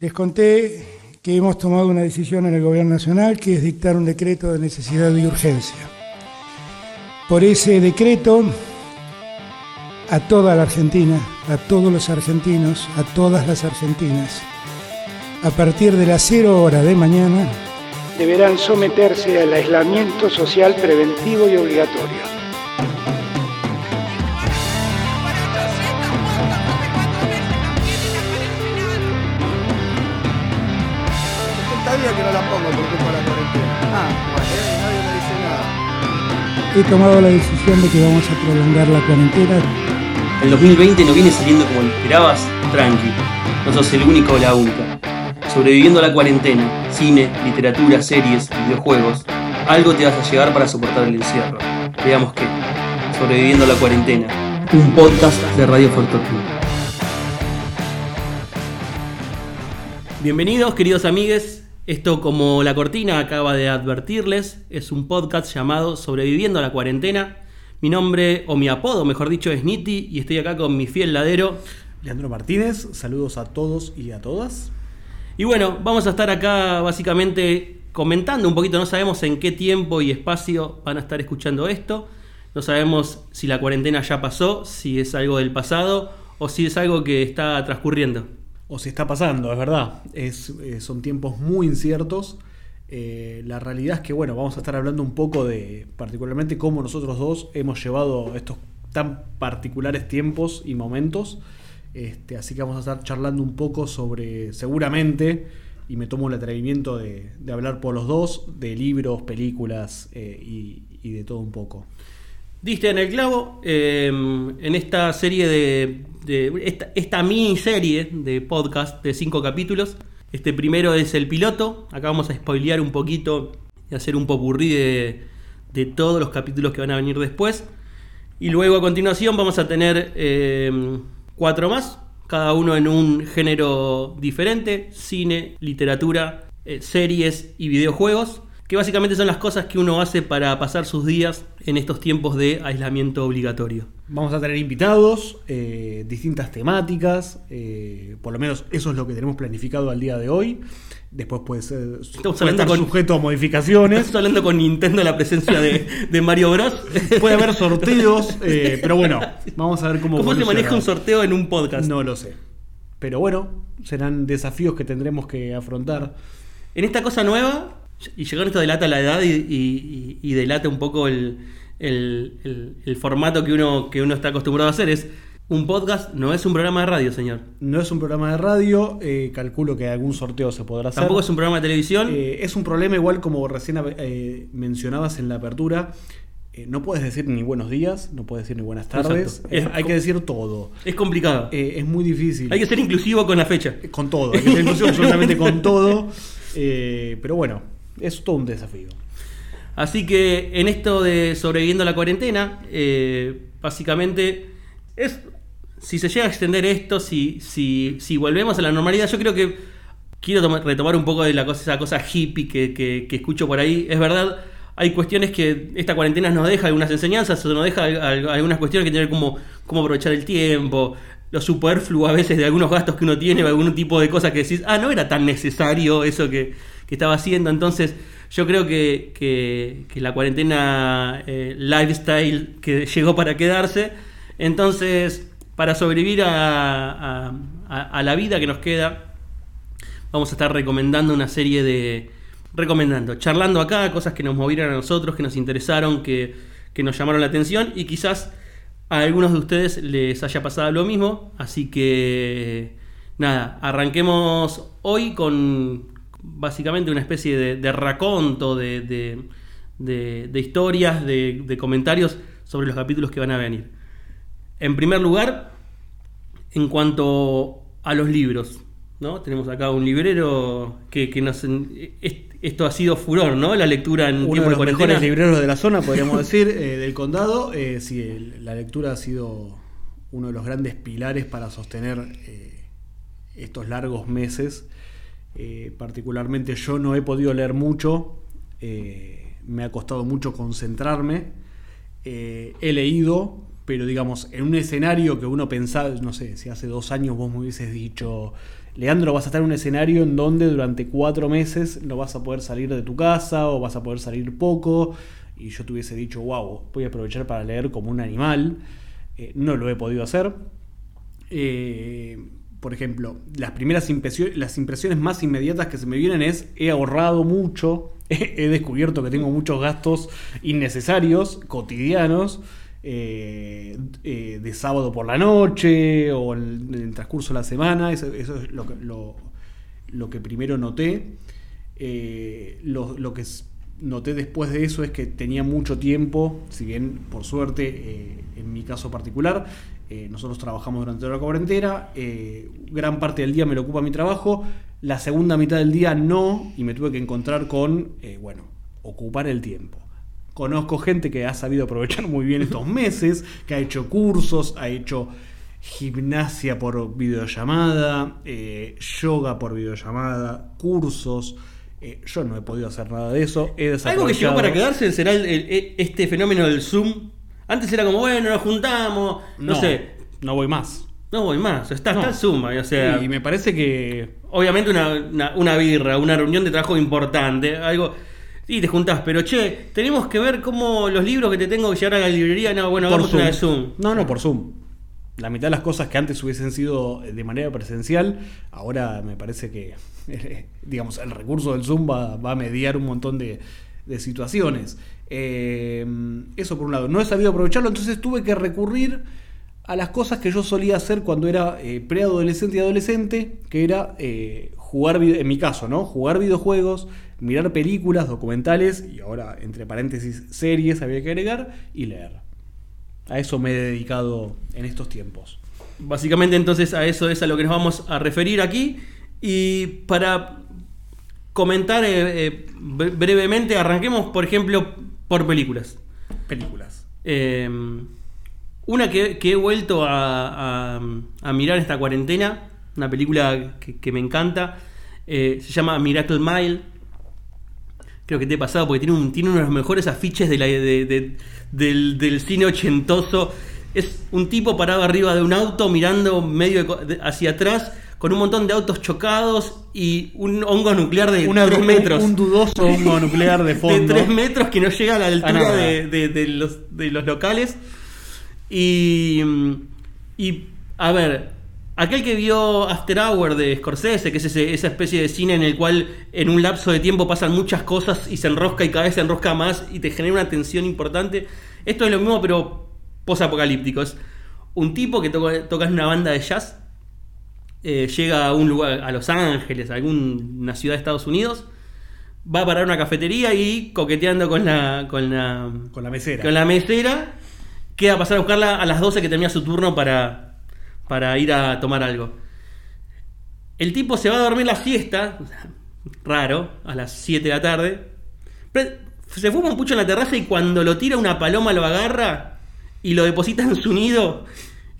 Les conté que hemos tomado una decisión en el Gobierno Nacional que es dictar un decreto de necesidad y urgencia. Por ese decreto, a toda la Argentina, a todos los argentinos, a todas las argentinas, a partir de las cero hora de mañana, deberán someterse al aislamiento social preventivo y obligatorio. He tomado la decisión de que vamos a prolongar la cuarentena. El 2020 no viene saliendo como lo esperabas, tranqui. No sos el único o la única. Sobreviviendo a la cuarentena, cine, literatura, series, videojuegos, algo te vas a llevar para soportar el encierro. Veamos qué. Sobreviviendo a la cuarentena, un podcast de Radio Fortuna. Bienvenidos, queridos amigues, esto, como la cortina acaba de advertirles, es un podcast llamado Sobreviviendo a la cuarentena. Mi nombre, o mi apodo, mejor dicho, es Niti y estoy acá con mi fiel ladero. Leandro Martínez, saludos a todos y a todas. Y bueno, vamos a estar acá básicamente comentando un poquito, no sabemos en qué tiempo y espacio van a estar escuchando esto, no sabemos si la cuarentena ya pasó, si es algo del pasado o si es algo que está transcurriendo o se está pasando, es verdad. Es, eh, son tiempos muy inciertos. Eh, la realidad es que, bueno, vamos a estar hablando un poco de, particularmente, cómo nosotros dos hemos llevado estos tan particulares tiempos y momentos. Este, así que vamos a estar charlando un poco sobre, seguramente, y me tomo el atrevimiento de, hablar por los dos, de libros, películas eh, y de todo un poco. Diste en el clavo, em, en esta serie de, esta, esta, miniserie de podcast de cinco capítulos. Este primero es el piloto, acá vamos a spoilear un poquito y hacer un popurrí de, de todos los capítulos que van a venir después. Y luego a continuación vamos a tener em, cuatro más, cada uno en un género diferente, cine, literatura, eh, series y videojuegos que básicamente son las cosas que uno hace para pasar sus días en estos tiempos de aislamiento obligatorio. Vamos a tener invitados, eh, distintas temáticas, eh, por lo menos eso es lo que tenemos planificado al día de hoy. Después puede ser Estamos con, sujeto a modificaciones. Estamos hablando con Nintendo la presencia de, Mario Bros. puede haber sorteos, eh, pero bueno, vamos a ver cómo. ¿Cómo se maneja un sorteo en un podcast? No lo sé. Pero bueno, serán desafíos que tendremos que afrontar. En esta cosa nueva, y llegó esto delata la edad y, delata un poco el, formato que uno, que uno está acostumbrado a hacer. Es un podcast, no es un programa de radio, señor. No es un programa de radio, eh, calculo que algún sorteo se podrá hacer. Tampoco es un programa de televisión. Eh, es un problema igual como recién eh, mencionabas en la apertura. no puedes decir ni buenos días, no puedes decir ni buenas tardes. hay que decir todo. Es complicado. es muy difícil. Hay que ser inclusivo con la fecha. Con todo. Hay que ser inclusivo absolutamente con todo. pero bueno, es todo un desafío. Así que en esto de sobreviviendo a la cuarentena, eh, básicamente es si se llega a extender esto, si, si, si volvemos a la normalidad, yo creo que quiero retomar un poco de la cosa, esa cosa hippie que, escucho por ahí. Es verdad, hay cuestiones que esta cuarentena nos deja algunas enseñanzas, o nos deja algunas cuestiones que tienen como cómo aprovechar el tiempo, lo superfluo a veces de algunos gastos que uno tiene, o algún tipo de cosas que decís, ah, no era tan necesario eso que, que estaba haciendo. Entonces, yo creo que, la cuarentena eh, lifestyle que llegó para quedarse. Entonces, para sobrevivir a, la vida que nos queda, vamos a estar recomendando una serie de. Recomendando, charlando acá, cosas que nos movieron a nosotros, que nos interesaron, que, que nos llamaron la atención y quizás a algunos de ustedes les haya pasado lo mismo. Así que, nada, arranquemos hoy con, básicamente una especie de, raconto, de, historias, de, comentarios sobre los capítulos que van a venir. En primer lugar, en cuanto a los libros, ¿no? Tenemos acá un librero que, nos... Esto ha sido furor, ¿no? La lectura en Uno de los mejores libreros de la zona, podríamos decir, eh, del condado. Eh, sí, la lectura ha sido uno de los grandes pilares para sostener eh, estos largos meses eh, particularmente yo no he podido leer mucho, eh, me ha costado mucho concentrarme. Eh, he leído, pero digamos, en un escenario que uno pensaba, no sé, si hace dos años vos me hubieses dicho, Leandro, vas a estar en un escenario en donde durante cuatro meses no vas a poder salir de tu casa o vas a poder salir poco, y yo te hubiese dicho, wow, voy a aprovechar para leer como un animal, no lo he podido hacer. Por ejemplo, las primeras impresiones, las impresiones más inmediatas que se me vienen es he ahorrado mucho, he descubierto que tengo muchos gastos innecesarios, cotidianos, eh, eh, de sábado por la noche o en, el transcurso de la semana, eso, es lo que, lo, que primero noté. Eh, lo, lo que noté después de eso es que tenía mucho tiempo, si bien por suerte, en mi caso particular, eh, nosotros trabajamos durante toda la cuarentena, eh, gran parte del día me lo ocupa mi trabajo, la segunda mitad del día no, y me tuve que encontrar con, eh, bueno, ocupar el tiempo. Conozco gente que ha sabido aprovechar muy bien estos meses, que ha hecho cursos, ha hecho gimnasia por videollamada, eh, yoga por videollamada, cursos. Eh, yo no he podido hacer nada de eso. He Algo que llegó para quedarse será el- el- este fenómeno del Zoom. Antes era como, bueno, nos juntamos, no, sé, No voy más. no voy más, está, No. está Zoom, ahí, o sea, y me parece que obviamente una, una- una birra, una reunión de trabajo importante, algo... Y te juntás, pero che, tenemos que ver cómo los libros que te tengo que llevar a la librería, no, bueno, hagamos una de Zoom. No, no, por Zoom. La mitad de las cosas que antes hubiesen sido de manera presencial, ahora me parece que, digamos, el recurso del Zoom va, va a mediar un montón de, de situaciones. Eh, eso por un lado. No he sabido aprovecharlo, entonces tuve que recurrir a las cosas que yo solía hacer cuando era eh, preadolescente y adolescente, que era eh, jugar, en mi caso, ¿no? Jugar videojuegos, mirar películas, documentales, y ahora, entre paréntesis, series había que agregar, y leer. A eso me he dedicado en estos tiempos. Básicamente entonces a eso es a lo que nos vamos a referir aquí. Y para comentar eh, bre- brevemente, arranquemos por ejemplo por películas. Películas. Eh, una que, que he vuelto a, a- a mirar esta cuarentena, una película que, que me encanta, eh, se llama Miracle Mile. Creo que te he pasado porque tiene, un, tiene uno de los mejores afiches de la- de- de- del, del cine ochentoso. Es un tipo parado arriba de un auto mirando medio hacia atrás con un montón de autos chocados y un hongo nuclear de Una- 3 metros. Un dudoso hongo nuclear de fondo. De 3 metros que no llega a la altura nada. de, de- de los, de los locales. Y, y, a ver, aquel que vio After Hour de Scorsese, que es ese- esa especie de cine en el cual en un lapso de tiempo pasan muchas cosas y se enrosca y cada vez se enrosca más y te genera una tensión importante. Esto es lo mismo, pero post-apocalíptico. Es un tipo que toca, toca en una banda de jazz, eh, llega a un lugar, a Los Ángeles, a alguna ciudad de Estados Unidos, va a parar a una cafetería y coqueteando con la, con la, Con la mesera. con la mesera, queda a pasar a buscarla a las 12 que termina su turno para, para ir a tomar algo. El tipo se va a dormir la siesta, raro, a las 7 de la tarde. Pero se fuma un pucho en la terraza y cuando lo tira una paloma lo agarra y lo deposita en su nido,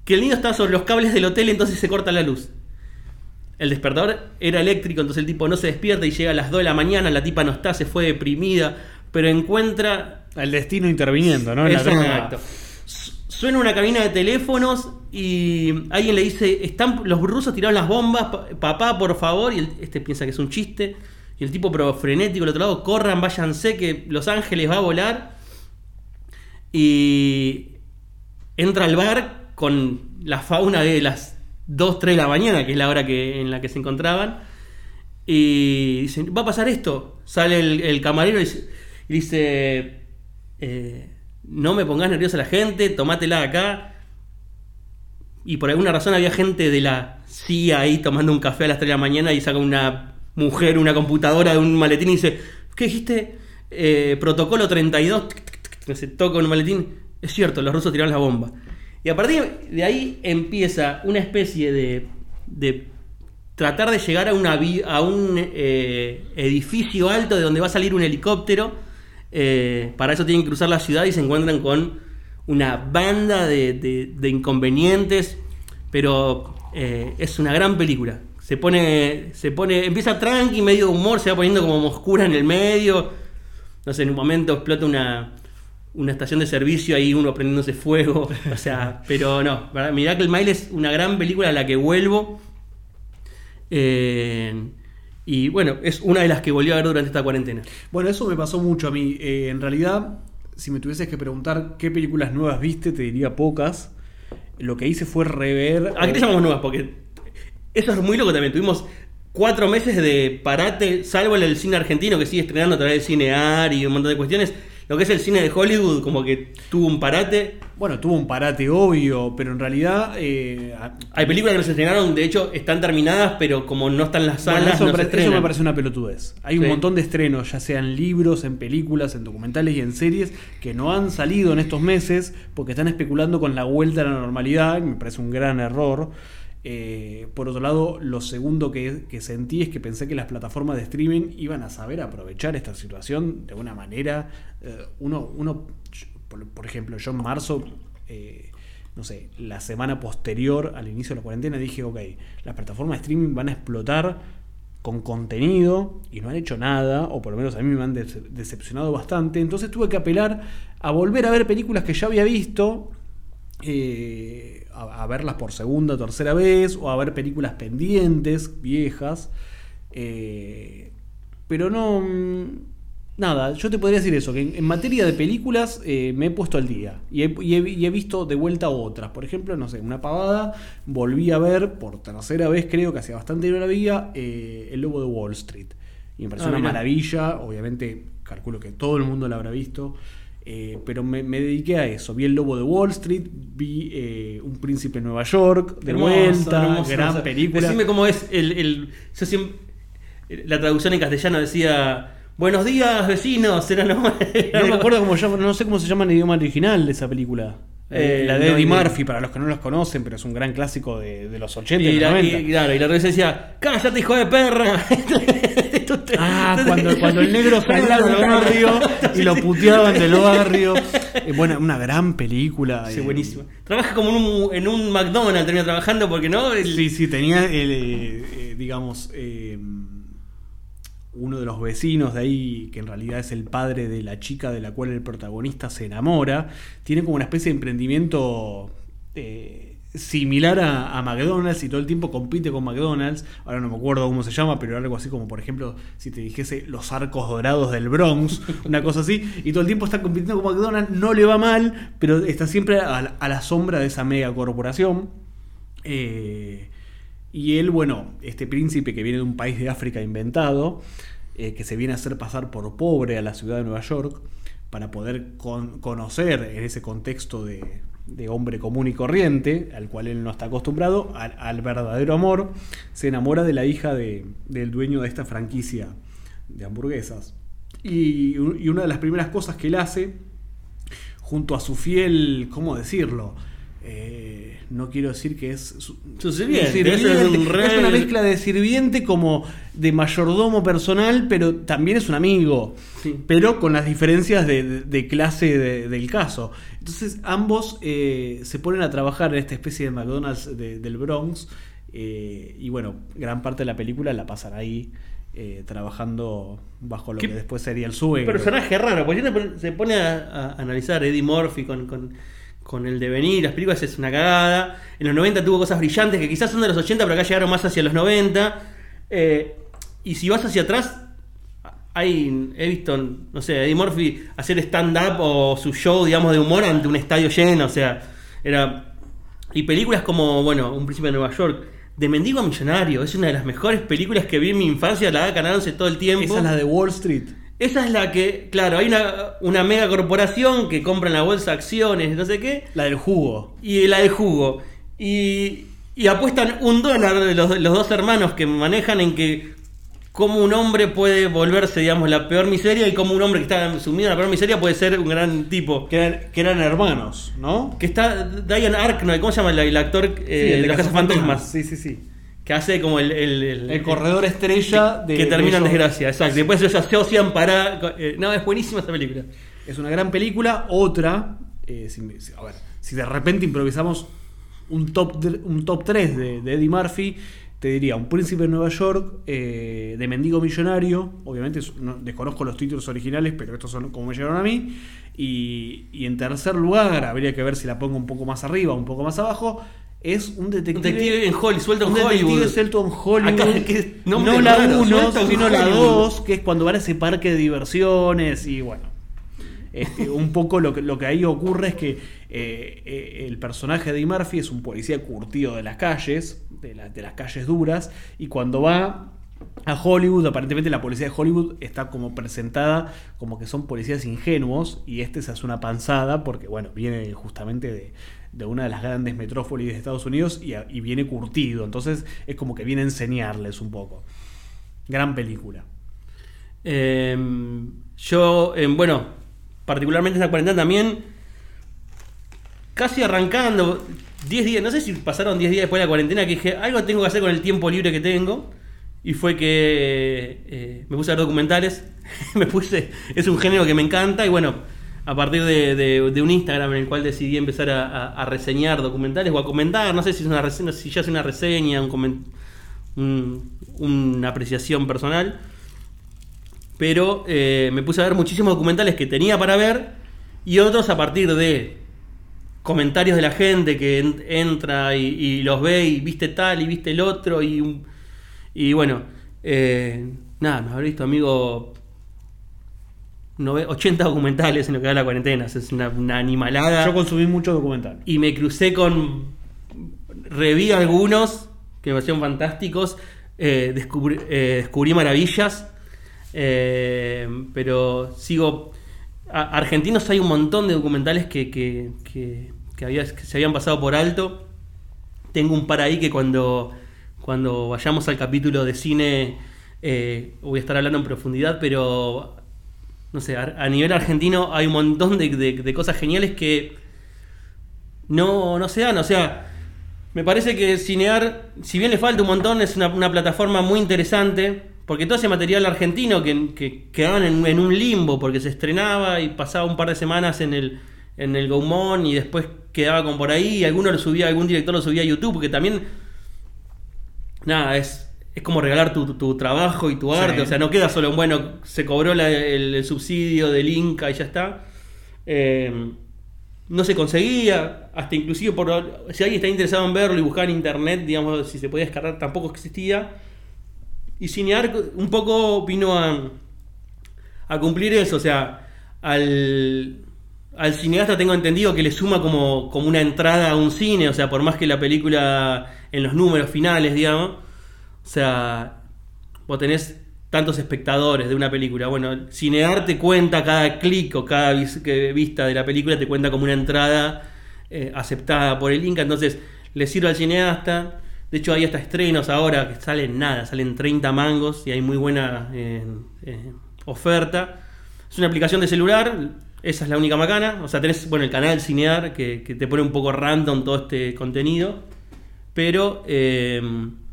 que el nido está sobre los cables del hotel, entonces se corta la luz. El despertador era eléctrico, entonces el tipo no se despierta y llega a las 2 de la mañana, la tipa no está, se fue deprimida, pero encuentra El destino interviniendo, ¿no? En la trama. Exacto. Su- Suena una cabina de teléfonos y alguien le dice, están los rusos tiraron las bombas, pa- papá, por favor, y el- este piensa que es un chiste, y el tipo pero frenético al otro lado, corran, váyanse, que Los Ángeles va a volar, y entra al bar con la fauna de las 2, 3 de la mañana, que es la hora que, en la que se encontraban, y dicen, ¿va a pasar esto? Sale el, camarero y dice, eh, no me pongas nerviosa la gente, tomátela acá. Y por alguna razón había gente de la CIA ahí tomando un café a las 3 de la mañana y saca una mujer una computadora de un maletín y dice, ¿qué dijiste? Eh, protocolo 32, tic, tic, tic, tic, se toca un maletín. Es cierto, los rusos tiraron la bomba. Y a partir de ahí empieza una especie de, de tratar de llegar a, una un eh, edificio alto de donde va a salir un helicóptero. Eh, para eso tienen que cruzar la ciudad y se encuentran con una banda de, inconvenientes. Pero eh, es una gran película. Se pone, se pone, empieza tranqui, medio humor, se va poniendo como oscura en el medio. No sé, en un momento explota una, una estación de servicio ahí uno prendiéndose fuego. O sea, pero no. Miracle Mile es una gran película a la que vuelvo. Eh, y bueno, es una de las que volví a ver durante esta cuarentena. Bueno, eso me pasó mucho a mí. Eh, en realidad, si me tuvieses que preguntar qué películas nuevas viste, te diría pocas. Lo que hice fue rever. ¿A qué te llamamos nuevas? Porque eso es muy loco también. Tuvimos cuatro meses de parate, salvo el del cine argentino que sigue estrenando a través del cine AR y un montón de cuestiones. Lo que es el cine de Hollywood, como que tuvo un parate. Bueno, tuvo un parate obvio, pero en realidad. eh, Hay películas que no se estrenaron, de hecho están terminadas, pero como no están las Bueno, salas, eso, no me se eso me parece una pelotudez. Hay un montón de estrenos, ya sean libros, en películas, en documentales y en series, que no han salido en estos meses porque están especulando con la vuelta a la normalidad, me parece un gran error. Eh, por otro lado, lo segundo que, sentí es que pensé que las plataformas de streaming iban a saber aprovechar esta situación de una manera. eh, uno, uno por, ejemplo, yo en marzo, eh, no sé, la semana posterior al inicio de la cuarentena dije, ok, las plataformas de streaming van a explotar con contenido y no han hecho nada, o por lo menos a mí me han dece- decepcionado bastante. Entonces tuve que apelar a volver a ver películas que ya había visto, a, a verlas por segunda o tercera vez, o a ver películas pendientes, viejas. eh, pero no. mm, Nada, yo te podría decir eso, que en, en materia de películas eh, me he puesto al día y he, y he- y he visto de vuelta otras. Por ejemplo, no sé, una pavada, volví a ver por tercera vez, creo que hacía bastante que no la veía, eh, El Lobo de Wall Street. Y me pareció Ah, una maravilla, obviamente calculo que todo el mundo la habrá visto, eh, pero me, me dediqué a eso. Vi El Lobo de Wall Street, vi eh, Un Príncipe en Nueva York, de Hermoso, vuelta, hermoso, gran película. Decime cómo es el, el- yo siempre- la traducción en castellano decía Buenos días, vecinos. Era nomás- No me acuerdo cómo llama, no sé cómo se llama en el idioma original de esa película. Eh, la de no, Eddie Murphy, para los que no los conocen, pero es un gran clásico de, de los 80 y, los la, 90. y, claro, y la revista decía, cállate hijo de perra. Ah, cuando, cuando el negro salía del barrio y lo puteaban del barrio. Eh, bueno, una gran película. Sí, eh, buenísimo. Trabaja como en un, en un McDonald's, termina trabajando porque no. El- Sí, sí, tenía, el, eh, eh, digamos, eh, uno de los vecinos de ahí, que en realidad es el padre de la chica de la cual el protagonista se enamora, tiene como una especie de emprendimiento eh, similar a, McDonald's y todo el tiempo compite con McDonald's. Ahora no me acuerdo cómo se llama, pero algo así como, por ejemplo, si te dijese los arcos dorados del Bronx, una cosa así, y todo el tiempo está compitiendo con McDonald's, no le va mal, pero está siempre a la- a la sombra de esa mega corporación. Eh, y él, bueno, este príncipe que viene de un país de África inventado, eh, que se viene a hacer pasar por pobre a la ciudad de Nueva York para poder con- conocer en ese contexto de, de hombre común y corriente, al cual él no está acostumbrado, al, al verdadero amor, se enamora de la hija de- del dueño de esta franquicia de hamburguesas. Y, y una de las primeras cosas que él hace, junto a su fiel, ¿cómo decirlo? Eh, no quiero decir que es su, Su sirviente, sirviente. es un una mezcla de sirviente como de mayordomo personal, pero también es un amigo. Sí. Pero con las diferencias de, de- de clase de- del caso. Entonces ambos eh, se ponen a trabajar en esta especie de McDonald's de- del Bronx. eh, y bueno, gran parte de la película la pasan ahí. eh, trabajando bajo lo ¿Qué que después sería el suegro. personaje raro, porque uno se pone a, a analizar Eddie Murphy con, con, con el devenir, las películas es una cagada. En los 90 tuvo cosas brillantes que quizás son de los 80, pero acá llegaron más hacia los 90. Eh, y si vas hacia atrás, hay, he visto, no sé, Eddie Murphy hacer stand-up o su show, digamos, de humor ante un estadio lleno, o sea, era... Y películas como, bueno, Un Príncipe de Nueva York, de Mendigo a Millonario, es una de las mejores películas que vi en mi infancia, la da ganándose todo el tiempo. Esa es la de Wall Street. Esa es la que, claro, hay una, una mega corporación que compra en la bolsa acciones, no sé qué, La del jugo. y la de jugo. Y, y apuestan un dólar los, los dos hermanos que manejan en que cómo un hombre puede volverse, digamos, la peor miseria y cómo un hombre que está sumido en la peor miseria puede ser un gran tipo. Que eran, que eran hermanos, ¿no? Que está Diane Arknoy, ¿cómo se llama el, el actor eh, Sí, el de los cazafantasmas? Sí, sí, sí. Que hace como el... El, el- El corredor estrella de. que termina en desgracia, exacto. Después ellos se asocian para... eh, no, es buenísima esa película. Es una gran película. Otra, eh, si, a ver, si de repente improvisamos un top, un top 3 de, de Eddie Murphy, te diría, Un príncipe de Nueva York, eh, de Mendigo Millonario, obviamente es- no- desconozco los títulos originales, pero estos son como me llegaron a mí, y, y en tercer lugar, habría que ver si la pongo un poco más arriba, un poco más abajo, es un Un detective, detective en Hollywood, suelto en un detective Hollywood. suelto en Hollywood. Acá, que no la raro, 1, suelto en sino la Hollywood. 2, que es cuando van a ese parque de diversiones y bueno. Este, un poco lo que, lo que ahí ocurre es que eh, eh, el personaje de Murphy es un policía curtido de las calles, de, la- de las calles duras, y cuando va a Hollywood, aparentemente la policía de Hollywood está como presentada como que son policías ingenuos, y este se hace una panzada porque, bueno, viene justamente de, de una de las grandes metrópolis de Estados Unidos y, viene curtido, entonces es como que viene a enseñarles un poco. Gran película. Eh, yo, eh, bueno, particularmente esta cuarentena también, casi arrancando, 10 días, no sé si pasaron 10 días después de la cuarentena, que dije, algo tengo que hacer con el tiempo libre que tengo. Y fue que eh, me puse a ver documentales, me puse, es un género que me encanta y bueno, a partir de, un Instagram en el cual decidí empezar a, reseñar documentales o a comentar, no sé si es una reseña, si ya es una reseña, un una apreciación personal, pero eh, me puse a ver muchísimos documentales que tenía para ver y otros a partir de comentarios de la gente que en- entra y, los ve y viste tal y viste el otro y, bueno, eh, nada, me habré visto amigo 80 documentales en lo que da la cuarentena, es una, una animalada Yo consumí mucho documental. y me crucé con. Reví algunos que me parecieron fantásticos. eh, descubrí, eh, descubrí maravillas. eh, pero sigo. a- argentinos hay un montón de documentales que, que, que- que había- que se habían pasado por alto. Tengo un par ahí que cuando, cuando vayamos al capítulo de cine eh, voy a estar hablando en profundidad, pero no sé, a, nivel argentino hay un montón de, de- cosas geniales que no, no se dan. O sea, me parece que Cinear, si bien le falta un montón, es una, plataforma muy interesante. Porque todo ese material argentino que, que quedaban en, un limbo, porque se estrenaba y pasaba un par de semanas en el, en el Gaumont y después quedaba como por ahí, y alguno lo subía, algún director lo subía a YouTube, porque también, nada, es, es como regalar tu, tu trabajo y tu Sí. arte, o sea, no queda solo en, bueno, se cobró la- el, el subsidio del Inca y ya está. Eh, no se conseguía, hasta inclusive por si alguien está interesado en verlo y buscar en internet, digamos, si se podía descargar, tampoco existía. Y Cinear un poco vino a, a cumplir eso, o sea, al, al cineasta tengo entendido que le suma como, como una entrada a un cine, o sea, por más que la película en los números finales, digamos, sea, vos tenés tantos espectadores de una película. Bueno, Cinear te cuenta cada clic o cada vista de la película, te cuenta como una entrada eh, aceptada por el Inca. Entonces, le sirve al cineasta. De hecho, hay hasta estrenos ahora que salen nada, salen 30 mangos y hay muy buena eh, eh, oferta. Es una aplicación de celular, esa es la única macana. O sea, tenés bueno, el canal Cinear que, que te pone un poco random todo este contenido. Pero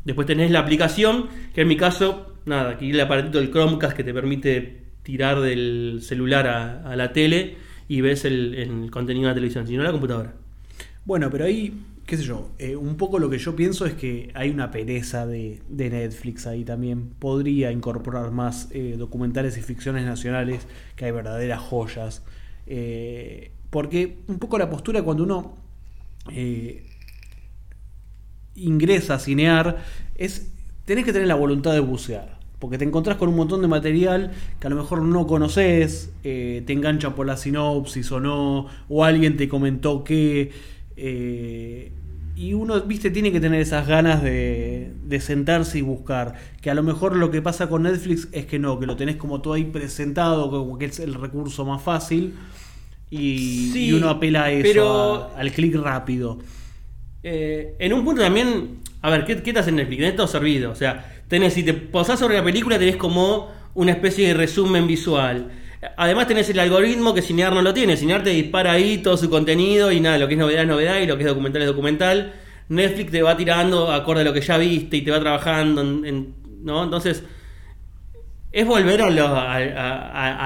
después tenés la aplicación, que en mi caso, nada, aquí el aparatito del Chromecast que te permite tirar del celular a, la tele y ves el, contenido de la televisión, si no la computadora. Bueno, pero ahí, qué sé yo, eh, un poco lo que yo pienso es que hay una pereza de, Netflix ahí también. Podría incorporar más eh, documentales y ficciones nacionales, que hay verdaderas joyas. Eh, porque un poco la postura cuando uno ingresa a cinear es, tenés que tener la voluntad de bucear. Porque te encontrás con un montón de material que a lo mejor no conoces, eh, te engancha por la sinopsis o no, o alguien te comentó que... eh, y uno, viste, tiene que tener esas ganas de, de sentarse y buscar. Que a lo mejor lo que pasa con Netflix es que no, que lo tenés como todo ahí presentado, como que es el recurso más fácil. Y, Sí, y uno apela a eso, pero- a- al clic rápido. Eh, en un punto también, a ver, ¿qué, qué te hacen Netflix? Tenés todo servido. O sea, tenés, si te posás sobre la película, tenés como una especie de resumen visual. Además tenés el algoritmo que Cinear no lo tiene. Cinear te dispara ahí todo su contenido y nada, lo que es novedad es novedad y lo que es documental es documental. Netflix te va tirando acorde a lo que ya viste y te va trabajando, ¿no? Entonces, es volver a,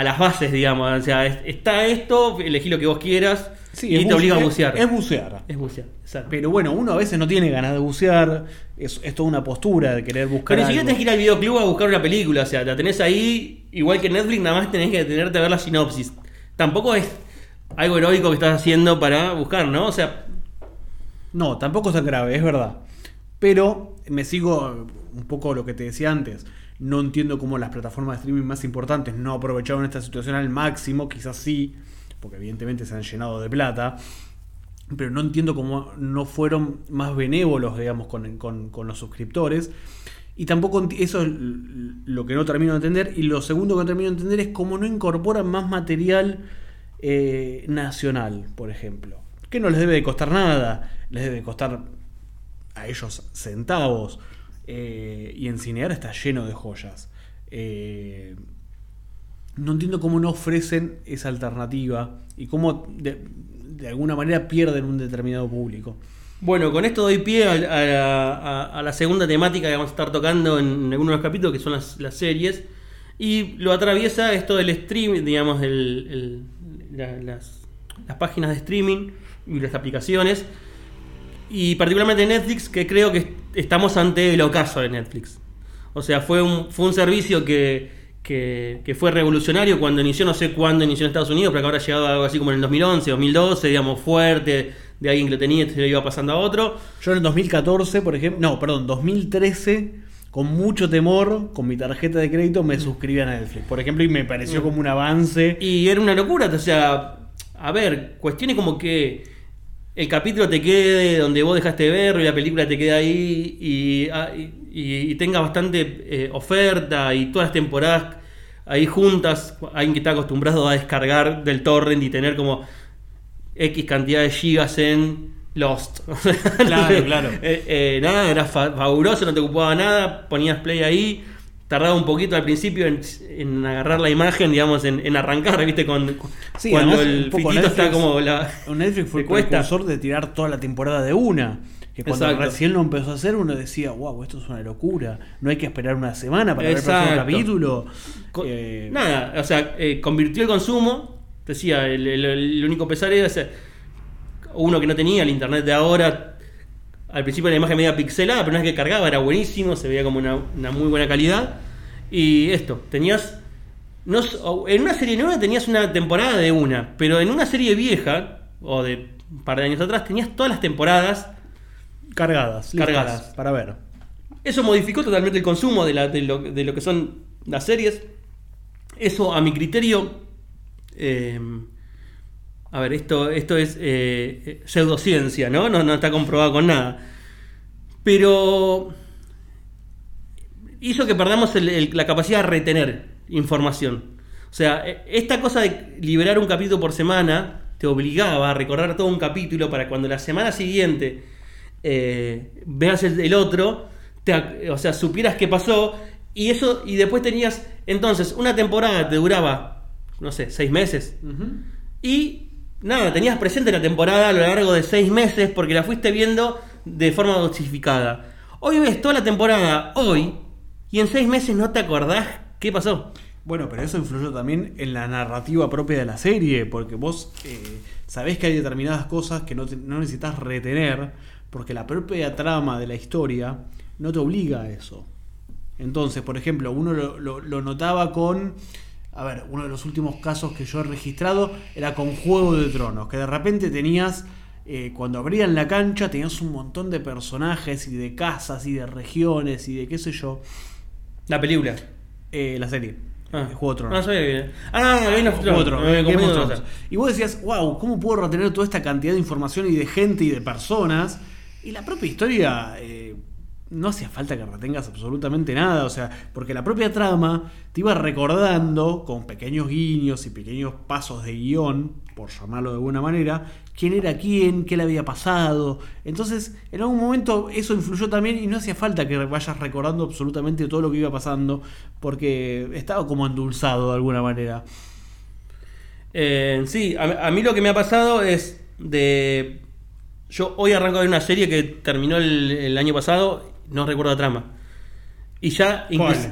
las bases, digamos. O sea, es- está esto, elegí lo que vos quieras. Sí, y te obliga a buce- bucear. Es bucear. Es bucear, exacto. Pero bueno, uno a veces no tiene ganas de bucear. Es, es toda una postura de querer buscar. Pero siquiera algo. tenés que ir al videoclub a buscar una película, o sea, la tenés ahí, igual que Netflix, nada más tenés que detenerte a ver la sinopsis. Tampoco es algo heroico que estás haciendo para buscar, ¿no? O sea, No, tampoco es tan grave, es verdad. Pero me sigo un poco lo que te decía antes. No entiendo cómo las plataformas de streaming más importantes no aprovecharon esta situación al máximo, quizás sí, porque evidentemente se han llenado de plata. Pero no entiendo cómo no fueron más benévolos, digamos, con, los suscriptores. Y tampoco eso es lo que no termino de entender. Y lo segundo que no termino de entender es cómo no incorporan más material eh, nacional, por ejemplo. Que no les debe de costar nada, les debe de costar a ellos centavos. eh, y en Cinear está lleno de joyas. Eh, no entiendo cómo no ofrecen esa alternativa y cómo de, alguna manera pierden un determinado público. bueno, con esto doy pie a, a la- segunda temática que vamos a estar tocando en algunos capítulos, que son las, las series. Y lo atraviesa esto del stream, digamos, el- la- las, las páginas de streaming y las aplicaciones. Y particularmente Netflix, que creo que estamos ante el ocaso de Netflix. O sea, fue un, fue un servicio que, que, que fue revolucionario cuando inició, no sé cuándo inició en Estados Unidos, pero que ahora ha llegado a algo así como en el 2011, 2012, digamos, fuerte, de alguien que lo tenía y se lo iba pasando a otro. Yo en el 2014, por ejemplo, no, perdón, 2013, con mucho temor, con mi tarjeta de crédito, me suscribí a Netflix, por ejemplo, y me pareció como un avance. Y era una locura, o sea, a ver, cuestiones como que el capítulo te quede donde vos dejaste de verlo y la película te quede ahí y, ah, y- y- y tenga bastante eh, oferta y todas las temporadas ahí juntas, alguien que está acostumbrado a descargar del torrent y tener como X cantidad de gigas en Lost. Claro, claro. Eh, eh, nada, era fa- fabuloso, no te ocupaba nada, ponías play ahí, tardaba un poquito al principio en, en agarrar la imagen, digamos, en, en arrancar, ¿viste? Con, Sí, cuando además, el un fitito está como la... Netflix fue el precursor de tirar toda la temporada de una. Que cuando Exacto. recién lo empezó a hacer, uno decía, wow, esto es una locura. No hay que esperar una semana para ver el Exacto. próximo capítulo. Eh, Nada, o sea, eh, convirtió el consumo. Decía, el, el- el único pesar era uno que no tenía el internet de ahora. Al principio la imagen media pixelada, pero una vez que cargaba era buenísimo, se veía como una, una muy buena calidad. Y esto, tenías. No, en una serie nueva tenías una temporada de una, pero en una serie vieja, o de un par de años atrás, tenías todas las temporadas cargadas, listas Cargadas. para ver. Eso modificó totalmente el consumo de, la- de lo, de lo que son las series. Eso, a mi criterio, eh, a ver, esto, esto es eh, eh, pseudociencia, ¿no? ¿no? No está comprobado con nada. Pero hizo que perdamos el- el- la capacidad de retener información. O sea, eh, esta cosa de liberar un capítulo por semana te obligaba a recorrer todo un capítulo para cuando la semana siguiente eh, veas el, el otro, te o sea, supieras qué pasó y eso y después tenías entonces una temporada te duraba no sé seis meses y nada tenías presente la temporada a lo largo de seis meses porque la fuiste viendo de forma dosificada. Hoy ves toda la temporada hoy y en seis meses no te acordás qué pasó. Bueno, pero eso influyó también en la narrativa propia de la serie, porque vos eh, sabés que hay determinadas cosas que no, te- no necesitas retener, porque la propia trama de la historia no te obliga a eso. Entonces, por ejemplo, uno lo, lo- lo notaba con... A ver, uno de los últimos casos que yo he registrado era con Juego de Tronos, que de repente tenías, eh, cuando abrían la cancha, tenías un montón de personajes y de casas y de regiones y de qué sé yo. La película. Eh, la serie. Ah, eh, Juego de Tronos. No sabía que- Ah, Game of Juego de Thrones. Tronos, Thrones. Y vos decías, wow, ¿cómo puedo retener toda esta cantidad de información y de gente y de personas? Y la propia historia eh, no hacía falta que retengas absolutamente nada, o sea, porque la propia trama te iba recordando con pequeños guiños y pequeños pasos de guion, por llamarlo de alguna manera, quién era quién, qué le había pasado. Entonces, en algún momento eso influyó también y no hacía falta que vayas recordando absolutamente todo lo que iba pasando, porque estaba como endulzado de alguna manera. Eh, sí, a, mí lo que me ha pasado es de. Yo hoy arranco de una serie que terminó el año pasado, no recuerdo la trama. Y ya. incluso-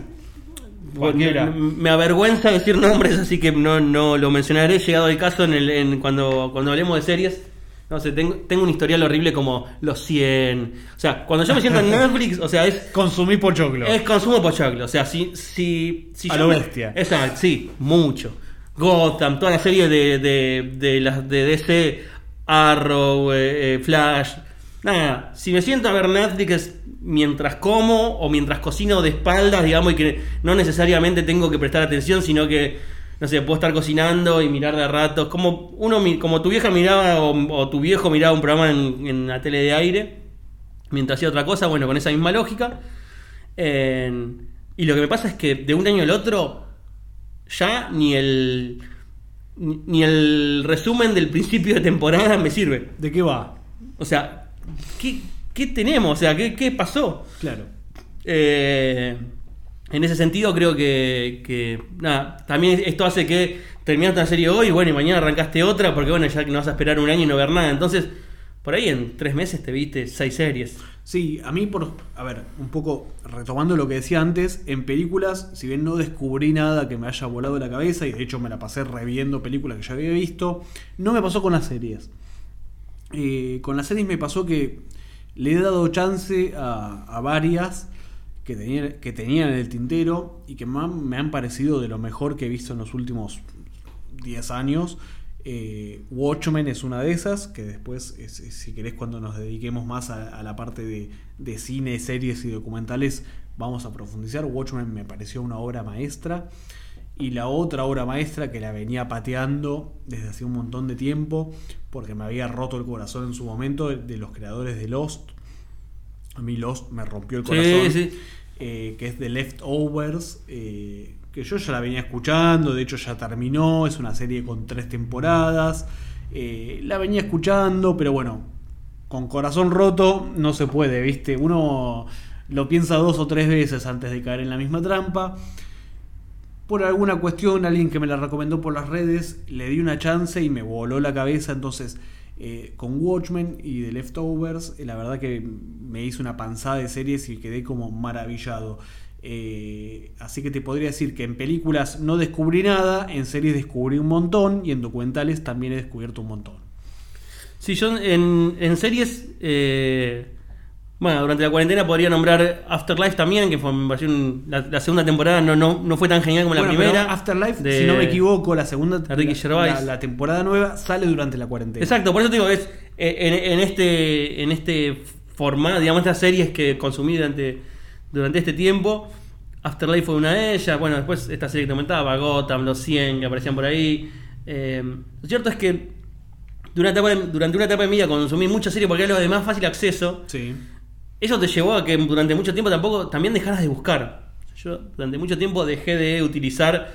Cualquiera. me, me avergüenza decir nombres, así que no, no lo mencionaré. Llegado el caso, en el, en- cuando, cuando hablemos de series, no sé, tengo, tengo un historial horrible como los 100. O sea, cuando yo me siento en Netflix, o sea, es Consumí pochoclo. Es consumo pochoclo. O sea, si. si, si A yo lo me- bestia. Exacto, sí, mucho. Gotham, toda la serie de, de, de las de DC, Arrow, eh, eh, Flash. Nada, si me siento a ver Netflix mientras como o mientras cocino de espaldas, digamos, y que no necesariamente tengo que prestar atención, sino que, no sé, puedo estar cocinando y mirar de ratos. Como, uno, como tu vieja miraba o, o tu viejo miraba un programa en, en la tele de aire mientras hacía otra cosa, bueno, con esa misma lógica. Eh, y lo que me pasa es que de un año al otro, ya ni el. Ni el resumen del principio de temporada me sirve. ¿De qué va? O sea, ¿qué, qué tenemos? O sea, ¿qué, qué pasó? Claro. Eh, en ese sentido, creo que, que, Nada, también esto hace que terminaste una serie hoy y bueno, y mañana arrancaste otra, porque bueno, ya que no vas a esperar un año y no ver nada. Entonces, por ahí en tres meses te viste seis series. Sí, a mí por, a ver, un poco retomando lo que decía antes, en películas, si bien no descubrí nada que me haya volado la cabeza y de hecho me la pasé reviendo películas que ya había visto, no me pasó con las series. Eh, con las series me pasó que le he dado chance a, varias que tenían, en el tintero y que me han, parecido de lo mejor que he visto en los últimos 10 años. Eh, Watchmen es una de esas, que después, es- es- si querés, cuando nos dediquemos más a, la parte de cine, series y documentales, vamos a profundizar. Watchmen me pareció una obra maestra. Y la otra obra maestra que la venía pateando desde hace un montón de tiempo, porque me había roto el corazón en su momento, de los creadores de Lost. A mí Lost me rompió el Sí, corazón sí. eh, que es The Leftovers, eh, que yo ya la venía escuchando, de hecho ya terminó, es una serie con tres temporadas, eh, la venía escuchando, pero bueno, con corazón roto no se puede, ¿viste? Uno lo piensa dos o tres veces antes de caer en la misma trampa. Por alguna cuestión, alguien que me la recomendó por las redes, le di una chance y me voló la cabeza. Entonces, eh, con Watchmen y The Leftovers, eh, la verdad que me hizo una panzada de series y quedé como maravillado. Eh, así que te podría decir que en películas no descubrí nada, en series descubrí un montón y en documentales también he descubierto un montón. Sí, yo en, en series. Bueno, durante la cuarentena podría nombrar Afterlife también, que fue, la, la segunda temporada no, no, no fue tan genial como Bueno, la pero primera. Afterlife, de- si no me equivoco, la segunda la- la, temporada nueva sale durante la cuarentena. Exacto, por eso te digo, es eh, en, en este en este formato, digamos, estas series que consumí durante, durante este tiempo, Afterlife fue una de ellas, bueno, después esta serie que te comentaba, Gotham, Los 100 que aparecían por ahí. Eh, lo cierto es que durante una, etapa, de- durante una etapa de mi vida consumí muchas series porque era lo de más fácil acceso. Sí. Eso te llevó a que durante mucho tiempo tampoco también dejaras de buscar. Yo durante mucho tiempo dejé de utilizar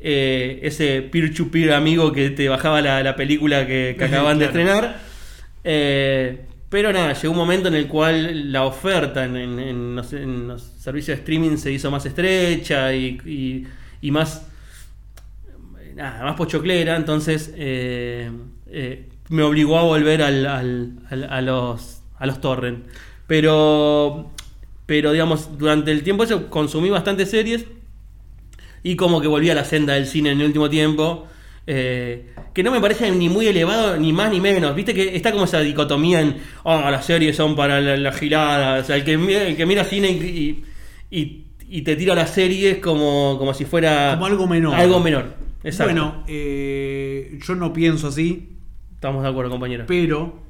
eh, ese peer-to-peer amigo que te bajaba la, la película que, que acaban de estrenar. Eh, pero nada, llegó un momento en el cual la oferta en, en- en los, en los servicios de streaming se hizo más estrecha y, y- y más nada, más pochoclera, entonces eh, eh, me obligó a volver al, al- al- a los a los torrent. Pero pero digamos, durante el tiempo eso consumí bastantes series y como que volví a la senda del cine en el último tiempo. eh, que no me parece ni muy elevado, ni más ni menos. Viste que está como esa dicotomía en, oh, las series son para la, la gilada. O sea, el que, el que mira cine y, y, y te tira las series como, como si fuera... Como algo menor. Algo menor. Exacto. Bueno, eh, yo no pienso así, Estamos de acuerdo, compañero. pero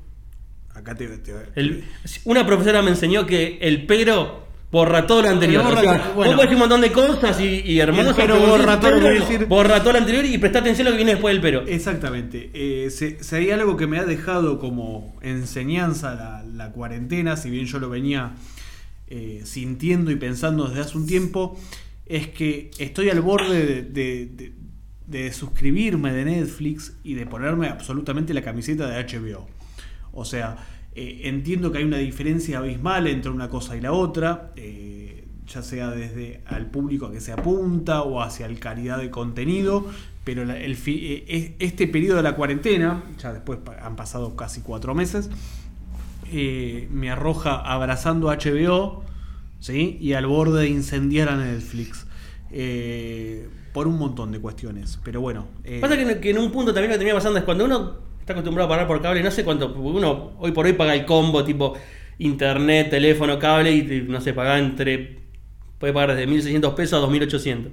acá te, te- El- una profesora me enseñó que el pero borra todo lo anterior. borra- o sea, bueno. vos un montón de cosas y, y hermosas, pero borra todo lo decir. borra todo lo anterior y presta atención a lo que viene después del pero. Exactamente. Eh, si, si hay algo que me ha dejado como enseñanza la, la cuarentena, si bien yo lo venía eh, sintiendo y pensando desde hace un tiempo, es que estoy al borde de, de- de- de suscribirme de Netflix y de ponerme absolutamente la camiseta de HBO. O sea, eh, entiendo que hay una diferencia abismal entre una cosa y la otra, eh, ya sea desde al público a que se apunta o hacia el calidad de contenido, pero la- el eh, es- este periodo de la cuarentena, ya después han pasado casi cuatro meses, me arroja abrazando a HBO ¿sí? y al borde de incendiar a Netflix. por un montón de cuestiones. Pero bueno. Pasa que, en- que en un punto también lo que termina pasando es cuando uno está acostumbrado a pagar por cable, no sé cuánto, uno hoy por hoy paga el combo tipo internet, teléfono, cable y no sé, paga entre, puede pagar desde 1600 pesos a 2800.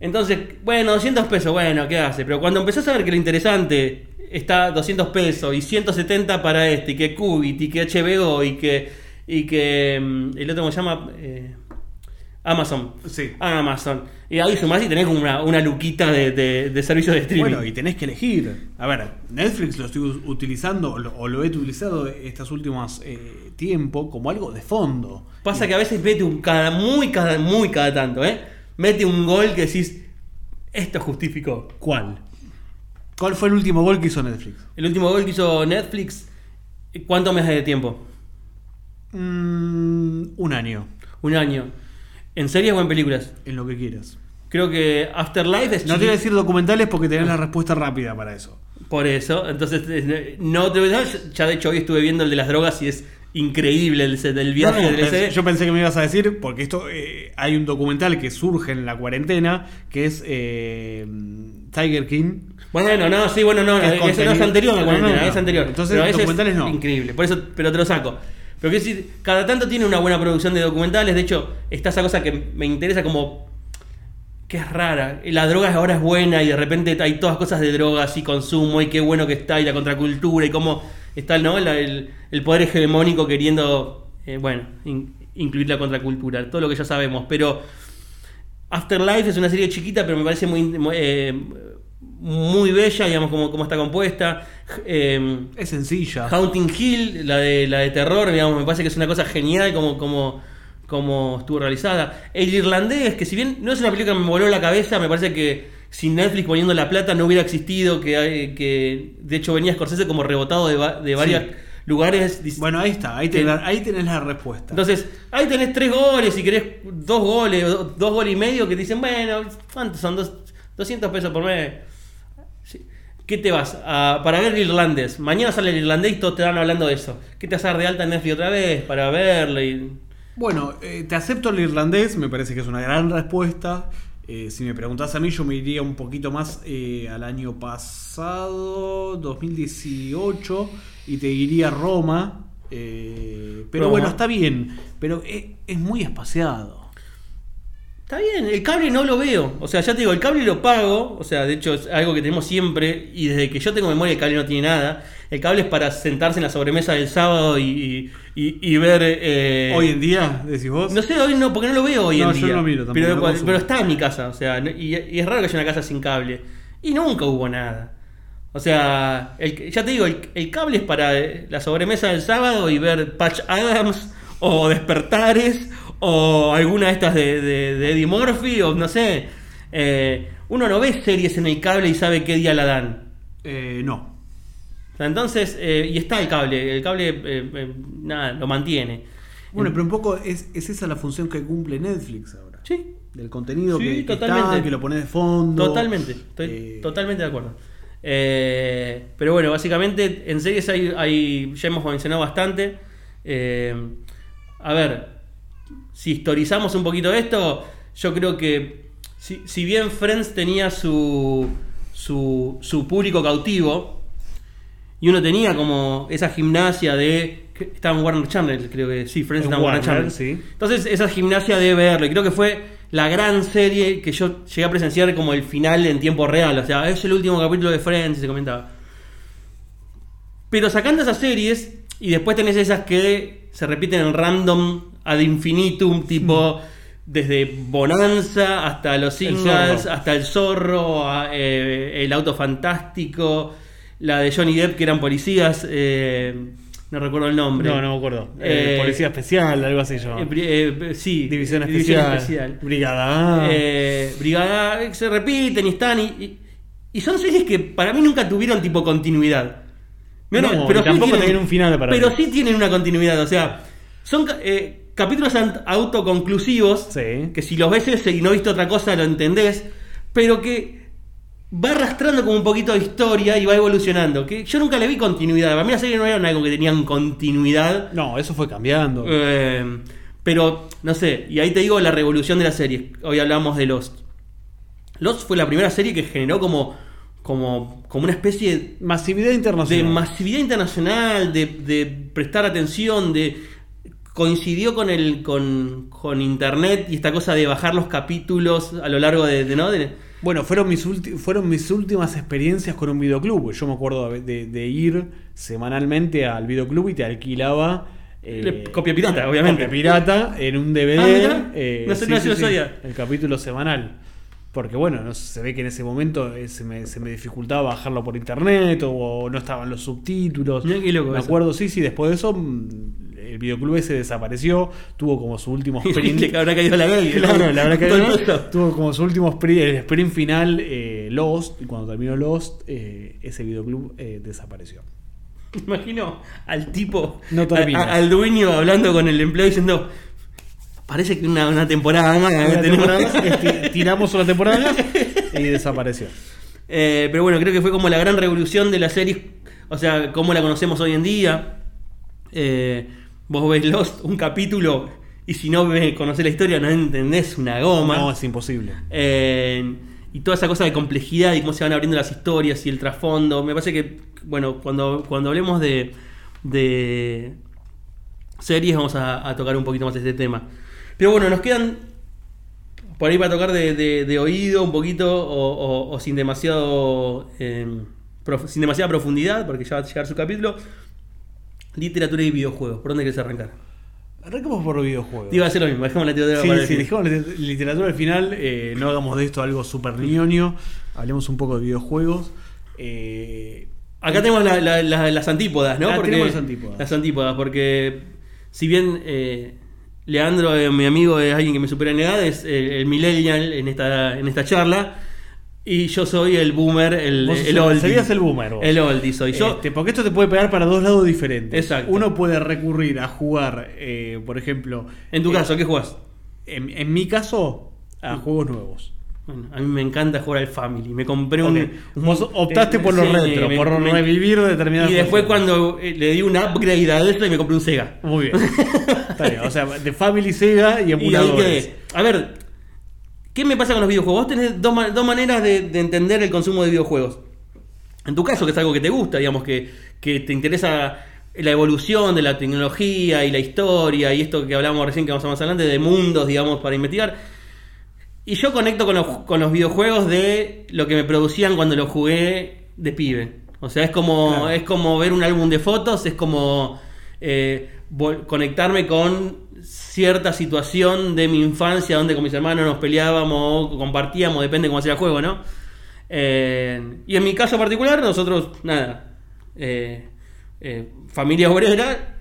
Entonces, bueno, 200 pesos, bueno, ¿qué hace? Pero cuando empezás a ver que lo interesante está 200 pesos y 170 para este, y que Qubit, y que HBO, y que, y que mm, el otro, ¿cómo se llama? Eh, Amazon. Sí. Amazon. Y ahí sumás y tenés como una, una luquita de, de, de servicios de streaming. Bueno, y tenés que elegir. A ver, Netflix lo estoy utilizando o lo, o lo he utilizado estos últimos eh, tiempos como algo de fondo. Pasa que a veces mete un cada, muy cada, muy cada tanto, ¿eh? Mete un gol que decís, esto justificó. ¿Cuál? ¿Cuál fue el último gol que hizo Netflix? El último gol que hizo Netflix, ¿cuánto meses de tiempo? Mm, un año, Un año. ¿En series o en películas? en lo que quieras. Creo que Afterlife es No te voy a decir documentales porque tenés la respuesta rápida para eso. Por eso, entonces eh, no te ya de hecho hoy estuve viendo el de las drogas y es increíble el del viaje No, del pensé- yo pensé que me ibas a decir, porque esto eh, hay un documental que surge en la cuarentena, que es eh, Tiger King. Bueno, no, sí, bueno, no, ese no es anterior a la No, no, es anterior. Entonces, Pero ese es documentales no. Increíble, por eso, pero te lo saco. Pero quiero decir, cada tanto tiene una buena producción de documentales, de hecho, está esa cosa que me interesa como que es rara. La droga ahora es buena y de repente hay todas cosas de drogas y consumo y qué bueno que está y la contracultura y cómo está ¿no? El, el poder hegemónico queriendo, eh, bueno, in- incluir la contracultura, todo lo que ya sabemos. Pero Afterlife es una serie chiquita, pero me parece muy, muy, eh, muy bella, digamos, como, como está compuesta. Eh, Es sencilla. Haunting Hill, la de, la de terror, digamos, me parece que es una cosa genial como, como, como estuvo realizada. El irlandés, que si bien no es una película que me voló la cabeza, me parece que sin Netflix poniendo la plata no hubiera existido, que, que de hecho venía Scorsese como rebotado de, de varios Sí. lugares. Bueno, ahí está, ahí tenés, la, ahí tenés la respuesta. Entonces, ahí tenés tres goles, si querés dos goles, o dos goles y medio, que te dicen, bueno, ¿cuántos son? Dos, 200 pesos por mes. ¿Qué te vas? A- para ver el irlandés. Mañana sale el irlandés y todos te van hablando de eso. ¿Qué te vas a dar de alta en Netflix otra vez para verlo? Y... Bueno, eh, te acepto el irlandés, me parece que es una gran respuesta. Eh, si me preguntás a mí, yo me iría un poquito más eh, al año pasado, 2018, y te diría Roma. eh, pero Roma. bueno, está bien, pero es, es muy espaciado. Está bien, el cable no lo veo. O sea, ya te digo, el cable lo pago. O sea, de hecho es algo que tenemos siempre. Y desde que yo tengo memoria, el cable no tiene nada. El cable es para sentarse en la sobremesa del sábado y, y- ver... eh, Hoy en día, decís vos. No sé, hoy no, porque no lo veo hoy No, en yo día. no miro tampoco, pero, no pero está en mi casa, o sea, y es raro que haya una casa sin cable. Y nunca hubo nada. O sea, el- ya te digo, el, el cable es para eh, la sobremesa del sábado y ver Patch Adams o Despertares o alguna de estas de, de- de Eddie Murphy o no sé. Eh, uno no ve series en el cable y sabe qué día la dan. Eh, no. Entonces, eh, y está el cable, el cable, eh, nada, lo mantiene. Bueno, pero un poco es, es esa la función que cumple Netflix ahora. Sí, Del contenido Sí, que, que totalmente. está, que lo pones de fondo. Totalmente, estoy totalmente de acuerdo. Eh, pero bueno, básicamente en series hay, hay- ya hemos mencionado bastante. Eh, a ver, si historizamos un poquito esto, yo creo que si, si bien Friends tenía su, su, su público cautivo, y uno tenía como esa gimnasia de... Estaba en Warner Channel, creo que sí, Friends En estaba en Warner Warner, Channel. sí. Entonces, esa gimnasia de verlo, y creo que fue la gran serie que yo llegué a presenciar como el final en tiempo real. O sea, es el último capítulo de Friends, se comentaba. Pero sacando esas series, y después tenés esas que se repiten en random ad infinitum, tipo desde Bonanza hasta Los El Zorro. hasta El Zorro, a, eh, El Auto Fantástico, la de Johnny Depp, que eran policías, eh, no recuerdo el nombre. No, no me acuerdo. Eh, Policía Especial, algo así yo. Sí, División División Especial. Especial. Brigada Brigada se repiten y están y, y- y son series que para mí nunca tuvieron tipo continuidad. No, y tampoco tienen un final para Pero mí. sí tienen una continuidad, o sea, son eh, capítulos autoconclusivos Sí. que si los ves ese y no viste otra cosa lo entendés, pero que va arrastrando como un poquito de historia y va evolucionando. Que yo nunca le vi continuidad. Para mí la serie no era algo que tenían continuidad. No, eso fue cambiando. Eh, Pero, no sé, y ahí te digo la revolución de la serie. Hoy hablamos de Lost. Lost fue la primera serie que generó como, como, como una especie de Masividad de internacional. masividad internacional, de, de prestar atención, de coincidió con el con, con internet y esta cosa de bajar los capítulos a lo largo de, de, ¿no? De- Bueno, fueron mis, fueron mis últimas experiencias con un videoclub. Yo me acuerdo de, ir semanalmente al videoclub y te alquilaba. eh, copia pirata, obviamente. Copia pirata en un DVD. Ah, eh, No sé, no sé, no. El capítulo semanal. Porque bueno, no, se ve que en ese momento eh, se, me, se me dificultaba bajarlo por internet o, no estaban los subtítulos. Qué loco me eso. acuerdo, sí, sí, después de eso mm, el videoclub ese desapareció, tuvo como su último sprint. que habrá caído la ley. Claro, la además peso. tuvo como su último sprint, el sprint final eh, Lost, y cuando terminó Lost, eh, ese videoclub eh, desapareció. Imagino al tipo, No a- a- al dueño hablando con el empleado diciendo, parece que una, una temporada más. Una tenemos". temporada más, esti- tiramos una temporada más y desapareció. Eh, pero bueno, creo que fue como la gran revolución de la serie, o sea, como la conocemos hoy en día. Eh, vos ves Lost, un capítulo, y si no conocés la historia, no entendés una goma. No, es imposible. Eh, y toda esa cosa de complejidad y cómo se van abriendo las historias y el trasfondo. Me parece que, bueno, cuando, cuando hablemos de, de series vamos a, a tocar un poquito más este tema. Pero bueno, nos quedan por ahí para tocar de, de- de oído un poquito o, o- o sin demasiado eh, sin demasiada profundidad, porque ya va a llegar su capítulo. Literatura y videojuegos. ¿Por dónde querés arrancar? Arranquemos por videojuegos. Iba a hacer lo mismo, dejemos la literatura para Sí, el sí, final. dejemos la lit- literatura al final, eh, no hagamos de esto algo súper ñoño, hablemos un poco de videojuegos. Eh, Acá tenemos la- la- la- las antípodas, ¿no? Ah, tenemos las antípodas. Las antípodas, porque si bien eh, Leandro, eh, mi amigo, es alguien que me supera en edad, es el, el millennial en esta, en esta charla, y yo soy el boomer, el, Vos el oldie. serías el boomer, vos. El oldie soy yo. Este, porque esto te puede pegar para dos lados diferentes. Exacto. Uno puede recurrir a jugar, eh, por ejemplo. en tu eh, caso, ¿qué jugás? En, en mi caso, a juegos nuevos. Bueno, a mí me encanta jugar al Family. Me compré un. Vos optaste por lo Sí, retro, me- por me- revivir determinadas Y después, cosas. cuando eh, le di un upgrade a eso, y me compré un Sega. Muy bien. Está bien. O sea, de Family Sega y Y ahí emuladores. quedé. A ver, ¿qué me pasa con los videojuegos? Vos tenés dos, dos maneras de, de entender el consumo de videojuegos. En tu caso, que es algo que te gusta, digamos, que, que te interesa la evolución de la tecnología y la historia y esto que hablamos recién que vamos a más adelante, de mundos, digamos, para investigar. Y yo conecto con los, con los videojuegos de lo que me producían cuando los jugué de pibe. O sea, es como, Claro. es como ver un álbum de fotos, es como eh, conectarme con cierta situación de mi infancia donde con mis hermanos nos peleábamos o compartíamos, depende cómo sea el juego, ¿no? Eh, y en mi caso particular, nosotros, nada, eh, eh, familia obrera,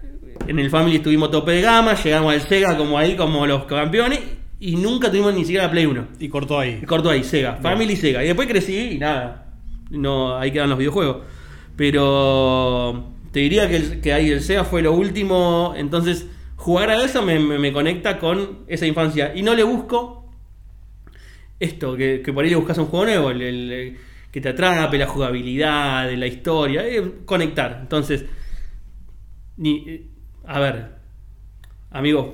en el Family estuvimos tope de gama, llegamos al Sega como ahí, como los campeones, y nunca tuvimos ni siquiera Play 1. Y cortó ahí. Y corto ahí, Sega, Family Sega. Y después crecí y nada, no, ahí quedan los videojuegos. Pero te diría que, el- que ahí el Sega fue lo último, entonces jugar a eso me, me- me conecta con esa infancia. Y no le busco esto, que, que por ahí le buscas un juego nuevo, el- que te atrape, la jugabilidad, la historia, eh, conectar. Entonces, ni, eh, a ver, amigos,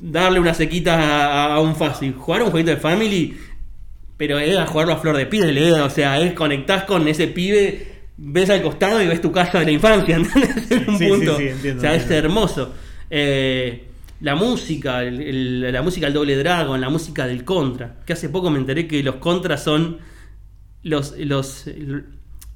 darle una sequita a, a un fácil, jugar un jueguito de Family, pero es a jugarlo a flor de piel, eh, o sea, es conectás con ese pibe, ves al costado y ves tu casa de la infancia. En un Sí, punto. sí, entiendo, o sea, es hermoso. Eh, la música, el- el- la música del Doble Dragon, la música del Contra, que hace poco me enteré que los Contras son los los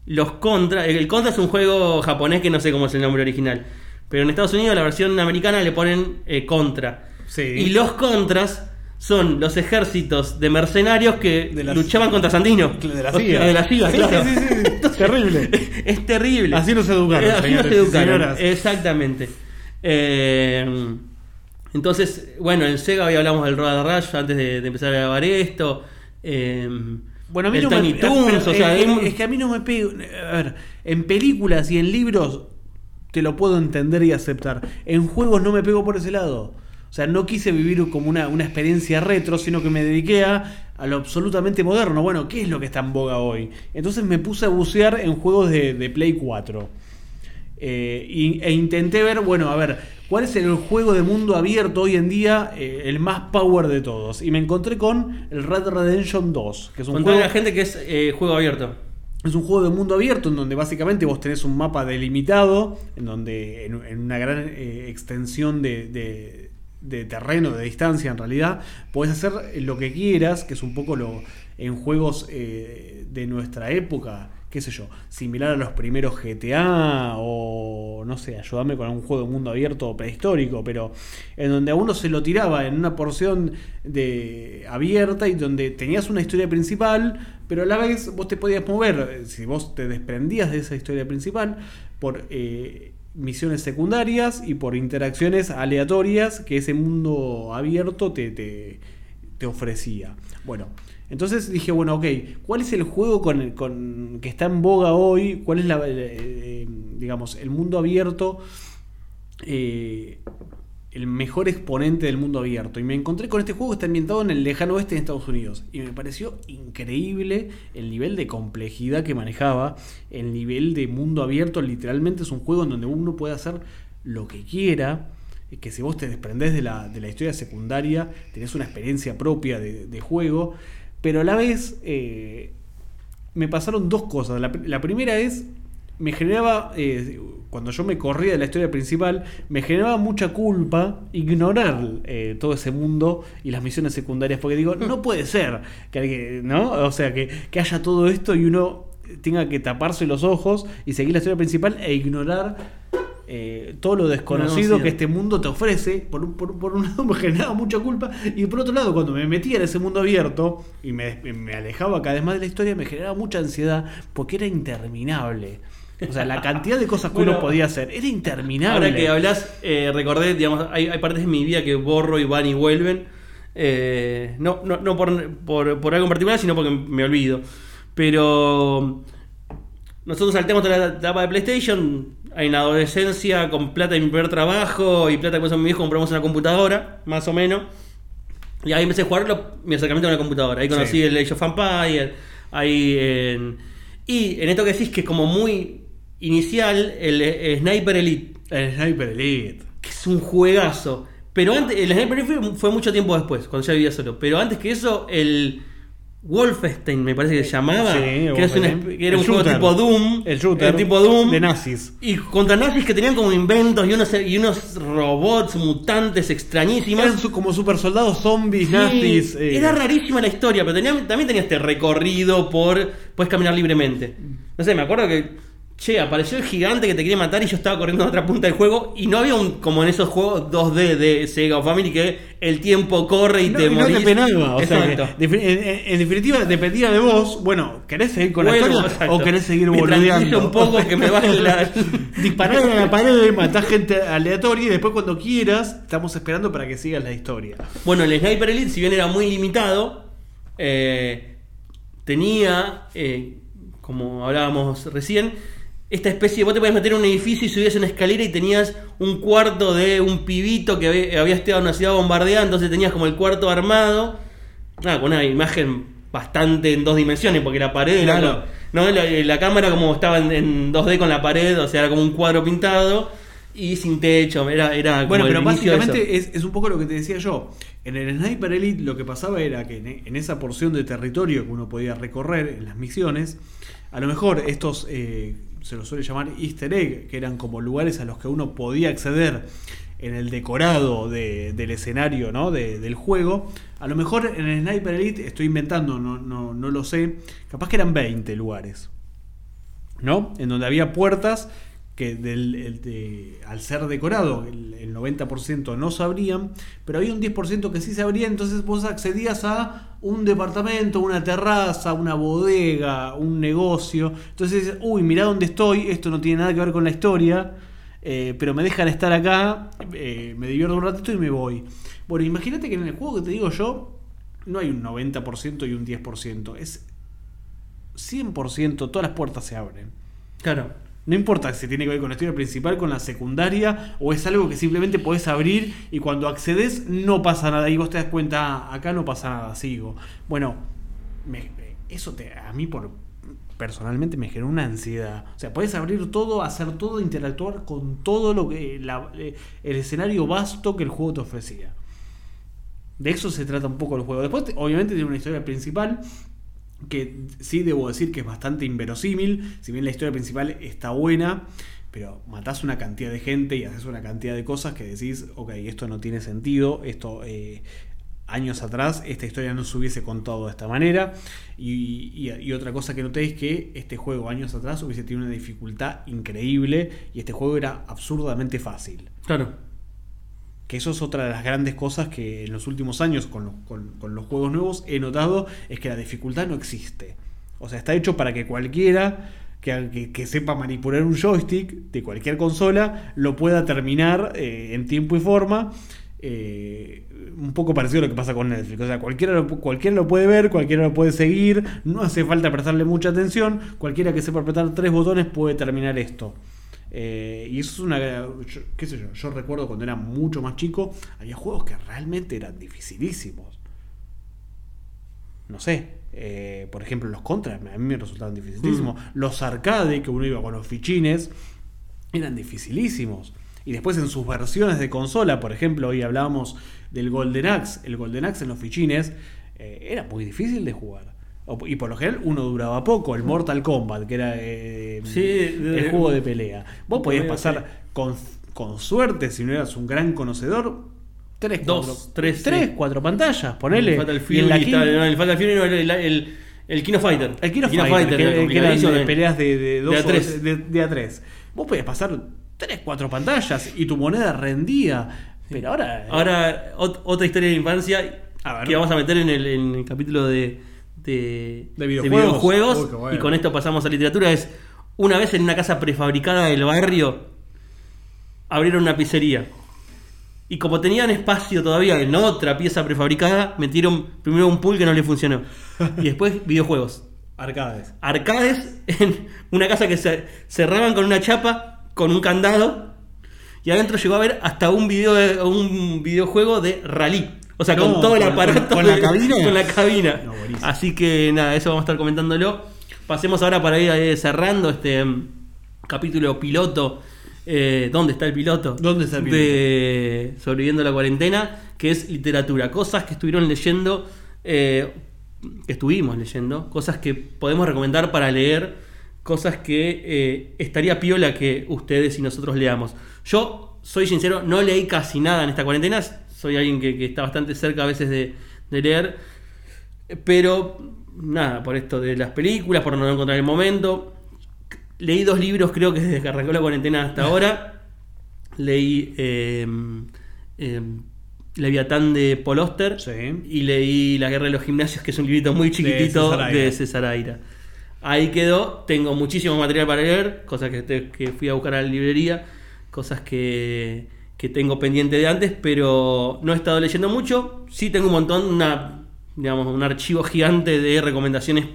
los Contra, el Contra es un juego japonés que no sé cómo es el nombre original, pero en Estados Unidos la versión americana le ponen eh, Contra. Sí. Y los Contras son los ejércitos de mercenarios que De luchaban contra Sandino. De la CIA. de la CIA, Sí, claro. sí, sí, sí. Terrible. Es terrible. Así nos educaron, Así nos señores educaron. Exactamente. Eh, entonces, bueno, en Sega hoy hablamos del Road Rush antes de, de empezar a grabar esto. Eh, Bueno, a mí el no me Toons, pero o sea, es, es- es que a mí no me pego. A ver, en películas y en libros te lo puedo entender y aceptar. En juegos no me pego por ese lado. O sea, no quise vivir como una, una experiencia retro, sino que me dediqué a, a lo absolutamente moderno. Bueno, ¿qué es lo que está en boga hoy? Entonces me puse a bucear en juegos de, de Play 4. Eh, y- e intenté ver, bueno, a ver, ¿cuál es el juego de mundo abierto hoy en día, eh, el más power de todos? Y me encontré con el Red Redemption 2, que es un Contale juego... la gente que es eh, juego abierto. Es un juego de mundo abierto en donde básicamente vos tenés un mapa delimitado, en donde en, en una gran extensión de, de- de terreno, de distancia en realidad, podés hacer lo que quieras, que es un poco lo en juegos eh, de nuestra época, qué sé yo, similar a los primeros GTA o no sé, ayúdame con algún juego de mundo abierto prehistórico, pero en donde a uno se lo tiraba en una porción de abierta y donde tenías una historia principal, pero a la vez vos te podías mover, eh, si vos te desprendías de esa historia principal, por eh, misiones secundarias y por interacciones aleatorias que ese mundo abierto te, te, te ofrecía. Bueno, entonces dije, bueno, ok, ¿cuál es el juego con, con- que está en boga hoy? ¿Cuál es la, eh, eh, digamos, el mundo abierto? eh, el mejor exponente del mundo abierto. Y me encontré con este juego que está ambientado en el lejano oeste de Estados Unidos. Y me pareció increíble el nivel de complejidad que manejaba, el nivel de mundo abierto. Literalmente es un juego en donde uno puede hacer lo que quiera. Que si vos te desprendés de la, de la historia secundaria, tenés una experiencia propia de, de juego. Pero a la vez eh, me pasaron dos cosas. La, primera es, me generaba, eh, cuando yo me corría de la historia principal, me generaba mucha culpa ignorar eh, todo ese mundo y las misiones secundarias, porque digo, no puede ser que ¿no? O sea, que, que haya todo esto y uno tenga que taparse los ojos y seguir la historia principal e ignorar eh, todo lo desconocido No, sí. que este mundo te ofrece. Por, un- por, por un lado me generaba mucha culpa y por otro lado cuando me metía en ese mundo abierto y me, me alejaba cada vez más de la historia me generaba mucha ansiedad porque era interminable. O sea, la cantidad de cosas que Bueno, uno podía hacer era interminable. Ahora que hablas, eh, recordé, digamos, hay, hay partes de mi vida que borro y van y vuelven. Eh, no no, no por, por, por algo en particular, sino porque me olvido. Pero nosotros saltamos toda la etapa de PlayStation. Hay una adolescencia con plata de mi primer trabajo y plata que puso mi viejo, compramos una computadora, más o menos. Y ahí empecé a jugarlo, mi acercamiento a la computadora. Ahí conocí Sí. el Age of Empires. Ahí en- Y en esto que decís que es como muy inicial, el, Sniper Elite. El Sniper Elite. Que es un juegazo. Pero antes, el Sniper Elite fue, fue mucho tiempo después, cuando ya vivía solo. Pero antes que eso, el Wolfenstein me parece que se llamaba. Sí, que era, un, que era El un juego shooter. tipo Doom. El shooter el tipo Doom. de nazis. Y contra nazis que tenían como inventos y unos, y unos robots mutantes extrañísimos. Eran su- como super soldados zombies, Sí, nazis. eh. Era rarísima la historia, pero tenía- también tenía este recorrido por. Puedes caminar libremente. No sé, me acuerdo que. Che, apareció el gigante que te quería matar y yo estaba corriendo a otra punta del juego. Y no había un. como en esos juegos 2D de Sega o Family que el tiempo corre y No, te y no morís. te penaba, o Exacto. en, definitiva dependía de vos, bueno, ¿querés seguir con la historia exacto. o querés seguir boludeando? un poco que me baje la- Disparar a la pared, matar gente aleatoria y después cuando quieras, estamos esperando para que sigas la historia. Bueno, el Sniper Elite, si bien era muy limitado, eh, tenía, eh, como hablábamos recién, esta especie, vos te podías meter en un edificio y subías una escalera y tenías un cuarto de un pibito que había, estado en una ciudad bombardeada, entonces tenías como el cuarto armado, nada, con una imagen bastante en dos dimensiones, porque la pared era Claro. ¿no? La, la cámara como estaba en, en 2D con la pared, o sea, era como un cuadro pintado y sin techo, era, era como Bueno, pero básicamente es, es un poco lo que te decía yo. En el Sniper Elite lo que pasaba era que en, en esa porción de territorio que uno podía recorrer en las misiones, a lo mejor estos, eh, se los suele llamar easter egg, que eran como lugares a los que uno podía acceder en el decorado de- del escenario ¿no? de- del juego. A lo mejor en el Sniper Elite, estoy inventando, no, no, no lo sé, capaz que eran 20 lugares. ¿no? En donde había puertas que al ser decorado el, el 90% no se abrían, pero había un 10% que sí se abría, entonces vos accedías a un departamento, una terraza, una bodega, un negocio. Entonces uy, mirá dónde estoy, esto no tiene nada que ver con la historia, eh, pero me dejan estar acá, eh, me divierto un ratito y me voy. Bueno, imagínate que en el juego que te digo yo, no hay un 90% y un 10%, es 100%, todas las puertas se abren. Claro. No importa si tiene que ver con la historia principal, con la secundaria, o es algo que simplemente podés abrir y cuando accedes no pasa nada. Y vos te das cuenta, "Ah, acá no pasa nada, sigo. Bueno, eso te, a mí por, personalmente me generó una ansiedad. O sea, puedes abrir todo, hacer todo, interactuar con todo lo que eh, el escenario vasto que el juego te ofrecía. De eso se trata un poco el juego. Después, te- obviamente, tiene una historia principal que sí debo decir que es bastante inverosímil. Si bien la historia principal está buena, pero matás una cantidad de gente y haces una cantidad de cosas que decís, ok, esto no tiene sentido, esto eh, años atrás esta historia no se hubiese contado de esta manera. Y, y- y otra cosa que noté es que este juego años atrás hubiese tenido una dificultad increíble y este juego era absurdamente fácil. Claro. Que eso es otra de las grandes cosas que en los últimos años con los, juegos nuevos he notado, es que la dificultad no existe. O sea, está hecho para que cualquiera que, sepa manipular un joystick de cualquier consola lo pueda terminar eh, en tiempo y forma. eh, un poco parecido a lo que pasa con Netflix. O sea, cualquiera cualquiera lo puede ver, cualquiera lo puede seguir, no hace falta prestarle mucha atención. Cualquiera que sepa apretar tres botones puede terminar esto. Eh, y eso es una. yo- ¿Qué sé yo? Yo recuerdo cuando era mucho más chico, había juegos que realmente eran dificilísimos. No sé. eh, por ejemplo, los contras a mí me resultaban dificilísimos. Los arcade, que uno iba con los fichines, eran dificilísimos. Y después en sus versiones de consola, por ejemplo, hoy hablábamos del Golden Axe. El Golden Axe en los fichines eh, era muy difícil de jugar. Y por lo general uno duraba poco. El Mortal Kombat, que era eh, Sí, el juego de pelea. Vos podías pasar con, con suerte, si no eras un gran conocedor, tres, Dos, cuatro, tres, tres, sí. cuatro pantallas, ponele. El Fatal Y en la no, el Fatal Fury no, el, el, el Kino Fighter. el Kino Fighter, que, era que eran complicadísimo de peleas de, de, dos De a tres. de- de a tres. Vos podías pasar tres, cuatro pantallas y tu moneda rendía. Pero ahora. Ahora, ot- otra historia de infancia A ver. que vamos a meter en el, en el capítulo de, de, De videojuegos. videojuegos, Uy, qué bueno. y con esto pasamos a literatura. Es una vez en una casa prefabricada del barrio, abrieron una pizzería. Y como tenían espacio todavía en otra pieza prefabricada, metieron primero un pool que no le funcionó. Y después videojuegos. arcades. arcades en una casa que se cerraban con una chapa, con un candado, y adentro llegó a ver hasta un video de- un videojuego de rally. O sea, No, con todo el aparato. con- la de- cabina. Con la cabina. No. Así que nada, eso vamos a estar comentándolo. Pasemos ahora para ir eh, cerrando este mm, capítulo piloto. eh, ¿Dónde está el piloto? ¿Dónde está el piloto? De Sobreviviendo a la cuarentena, que es literatura. Cosas que estuvieron leyendo, eh, que estuvimos leyendo, cosas que podemos recomendar para leer, cosas que eh, estaría piola que ustedes y nosotros leamos. Yo, soy sincero, no leí casi nada en esta cuarentena, soy alguien que, que está bastante cerca a veces de, de leer, pero nada, por esto de las películas, por no encontrar el momento. Leí dos libros, creo que desde que arrancó la cuarentena hasta ahora. Leí eh, eh, Leviatán de Paul Oster Sí. y leí La Guerra de los Gimnasios, que es un librito muy chiquitito César de. César Aira. Ahí quedó, tengo muchísimo material para leer, cosas que, que fui a buscar a la librería, cosas que, que tengo pendiente de antes, pero no he estado leyendo mucho. Sí tengo un montón, una, digamos, un archivo gigante de recomendaciones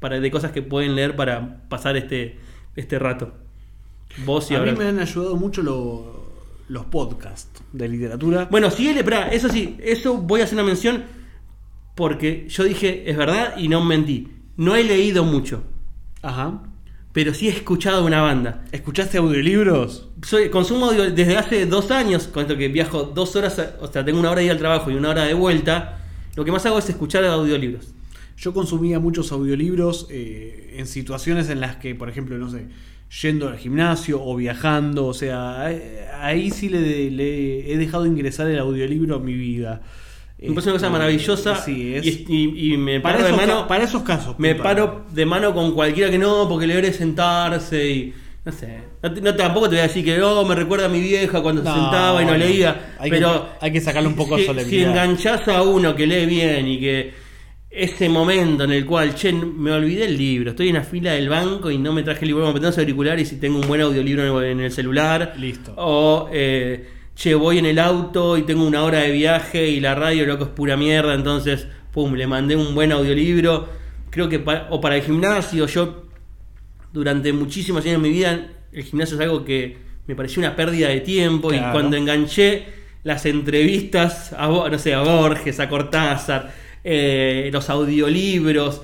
para, de cosas que pueden leer para pasar este, este rato. Vos y a mí me han ayudado mucho lo- los podcasts de literatura. Bueno, sí, espera, eso sí, eso voy a hacer una mención porque yo dije, es verdad y no mentí. No he leído mucho, Ajá. Pero sí he escuchado una banda. ¿Escuchaste audiolibros? Soy, consumo audio desde hace dos años, con esto que viajo dos horas, a- o sea, tengo una hora de ir al trabajo y una hora de vuelta. Lo que más hago es escuchar audiolibros. Yo consumía muchos audiolibros eh, en situaciones en las que, por ejemplo, no sé, yendo al gimnasio o viajando, o sea, eh, ahí sí le, le he dejado ingresar el audiolibro a mi vida. Me parece una cosa maravillosa Sí, es, y, y- y me para, paro de mano. para esos casos. Me paro de mano con cualquiera que no, porque leer es sentarse y. No sé. No, tampoco te voy a decir que no, me recuerda a mi vieja cuando se sentaba y no leía. hay que- pero hay que sacarle un poco de si, solemnidad. Si enganchás a uno que lee bien y que ese momento en el cual, che, me olvidé el libro, estoy en la fila del banco y no me traje el libro, me tengo auricular y si tengo un buen audiolibro en el, en el celular. Listo. O, eh, che, voy en el auto y tengo una hora de viaje y la radio, loco, es pura mierda, entonces, pum, le mandé un buen audiolibro. Creo que, pa- o para el gimnasio, yo durante muchísimos años de mi vida, el gimnasio es algo que me pareció una pérdida de tiempo y cuando enganché las entrevistas a, no sé, a Borges, a Cortázar, eh, los audiolibros,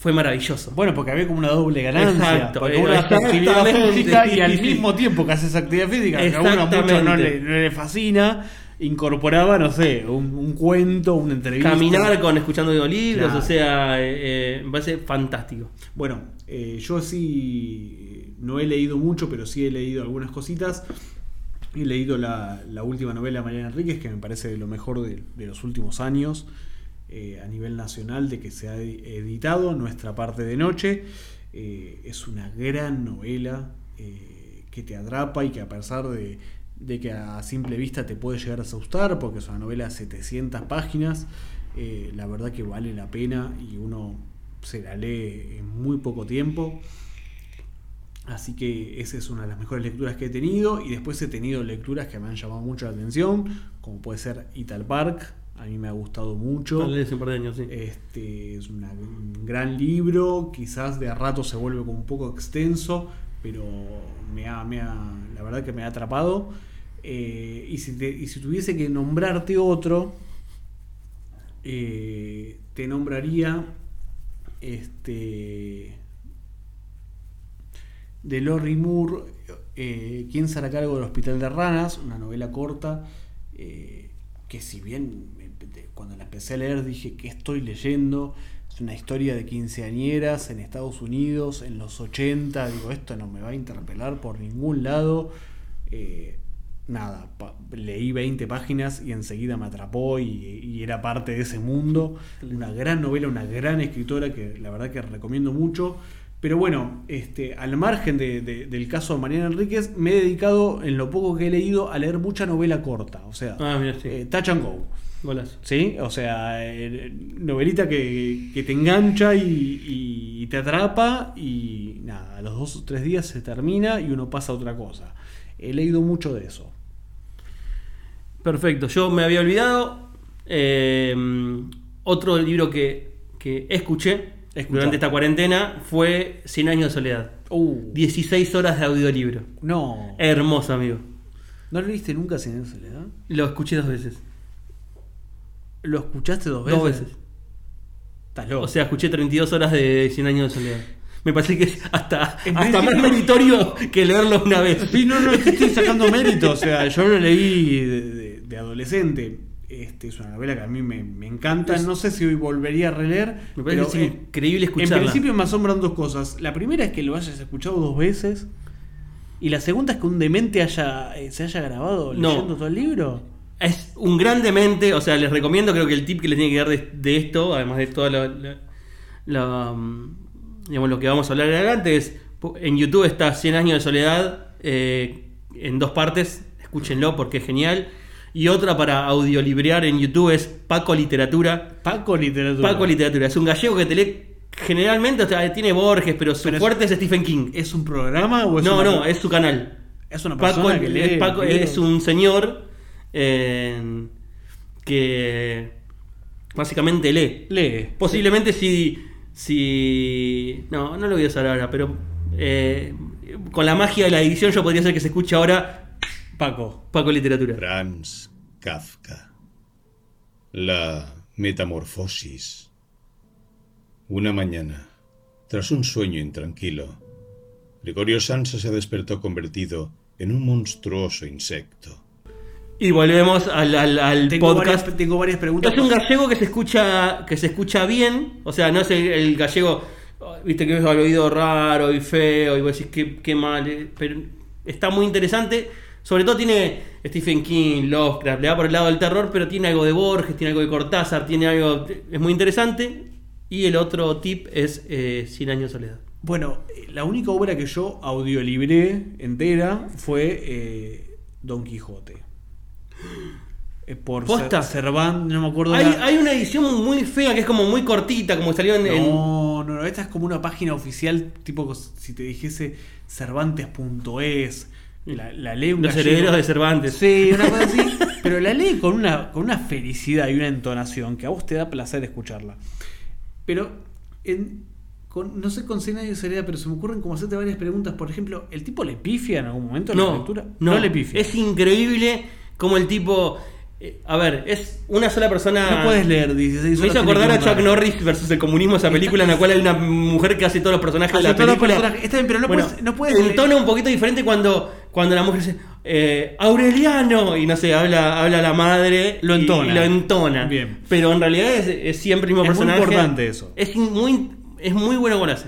fue maravilloso. Bueno, porque había como una doble ganancia. Exacto, porque eh, uno hace actividad física y al mismo tiempo que hace esa actividad física, que a uno mucho no le, no le fascina, incorporaba, no sé, un, un cuento, una entrevista. Caminar con escuchando audiolibros, Claro. o sea, eh, eh, me parece fantástico. Bueno, eh, yo sí no he leído mucho, pero sí he leído algunas cositas. He leído la, la última novela de Mariana Enríquez, que me parece de lo mejor de, de los últimos años eh, a nivel nacional de que se ha editado, Nuestra parte de noche. Eh, es una gran novela eh, que te atrapa y que a pesar de, de que a simple vista te puede llegar a asustar, porque es una novela de 700 páginas, la verdad que vale la pena y uno se la lee en muy poco tiempo. Así que esa es una de las mejores lecturas que he tenido. Y después he tenido lecturas que me han llamado mucho la atención, como puede ser Ital Park. A mí me ha gustado mucho. Hace un par de años, sí. Este es una- un gran libro, quizás de a rato se vuelve como un poco extenso, pero me ha, me ha- la verdad que me ha atrapado. Eh, y, si te- y si tuviese que nombrarte otro, eh, te nombraría este de Lori Moore, eh, ¿Quién se hará cargo del Hospital de Ranas? Una novela corta eh, que si bien cuando la empecé a leer dije que estoy leyendo, es una historia de quinceañeras en Estados Unidos en los 80, digo, esto no me va a interpelar por ningún lado. Eh, nada, leí 20 páginas y enseguida me atrapó y, y era parte de ese mundo. Una gran novela, una gran escritora que la verdad que recomiendo mucho. Pero bueno, este, al margen de- de- del caso de Mariana Enríquez, me he dedicado en lo poco que he leído a leer mucha novela corta. O sea, Ah, mira, sí. eh, touch and go. Golazo. ¿Sí? O sea, eh, novelita que, que te engancha y, y te atrapa y nada, a los dos o tres días se termina y uno pasa a otra cosa. He leído mucho de eso. Perfecto, yo me había olvidado. eh, otro libro que, que escuché Escuchá. durante esta cuarentena fue 100 años de soledad. Uh, 16 horas de audiolibro. no. Hermoso, amigo. ¿No lo viste nunca sin soledad? Lo escuché dos veces. ¿Lo escuchaste dos veces? Dos veces. Estás loco. O sea, escuché 32 horas de 100 años de soledad. Me parece que es hasta, hasta más meritorio que leerlo una vez. Sí, no, no, estoy sacando mérito. O sea, yo lo leí de, de- de adolescente. Este, es una novela que a mí me, me encanta. No sé si hoy volvería a releer. Me parece pero, que es eh, increíble escucharla. En principio me asombran dos cosas. La primera es que lo hayas escuchado dos veces. Y la segunda es que un demente haya, eh, se haya grabado No. leyendo todo el libro. Es un gran demente, o sea, les recomiendo, creo que el tip que les tiene que dar de, de esto, además de todo lo, lo- lo, mm, digamos, lo que vamos a hablar adelante, es en YouTube está 100 años de soledad eh, en dos partes, escúchenlo porque es genial. Y otra para audiolibrear en YouTube es Paco Literatura. Paco Literatura. Paco Literatura, es un gallego que te lee generalmente, o sea, tiene Borges, pero su Pero fuerte es Stephen King. ¿Es un programa o es no, una- no, es su canal. es una persona Paco, que lee es, Paco- es un señor eh, que básicamente lee. Lee. Posiblemente si, si... No, no lo voy a usar ahora, pero eh, con la magia de la edición yo podría hacer que se escuche ahora Paco. Paco Literatura. Franz Kafka. La metamorfosis. Una mañana, tras un sueño intranquilo, Gregorio Sansa se despertó convertido en un monstruoso insecto. Y volvemos al, al- al Tengo podcast. varias, tengo varias preguntas. Es un gallego que se escucha que se escucha bien, o sea, no es el, el gallego, viste que es al oído raro y feo y vos decís qué, qué mal, eh, pero está muy interesante. Sobre todo tiene Stephen King, Lovecraft, le va por el lado del terror, pero tiene algo de Borges, tiene algo de Cortázar, tiene algo, es muy interesante. Y el otro tip es eh, 100 años de soledad. Bueno, la única obra que yo audiolibré entera fue eh, Don Quijote. Eh, por ¿Posta? Cer- Cervantes, no me acuerdo. Hay, la- hay una edición muy fea que es como muy cortita, como salió en, en- No, no, no, esta es como una página oficial, tipo si te dijese cervantes.es. La, la lee un Los herederos de Cervantes. Sí, una cosa así. pero la lee con una, con una felicidad y una entonación que a vos te da placer escucharla. Pero, en- con- no sé con años de seriedad, pero se me ocurren como hacerte varias preguntas. Por ejemplo, ¿el tipo le pifia en algún momento en la No, lectura? no, le pifia. Es increíble como el tipo eh, a ver, es una sola persona. No puedes leer 16 Me hizo acordar a. Chuck Norris versus el comunismo, esa película en la cual hay una mujer que hace todos los personajes de Hace la todos los película. personajes. Está bien, pero no Bueno, puedes- no puedes leer- tono un poquito diferente cuando, cuando la mujer dice eh, Aureliano y no sé, habla, habla la madre. Lo entona. Y, lo entona. Bien. Pero en realidad es, es siempre el mismo Es muy personaje. importante eso. Es muy, es muy bueno con hace.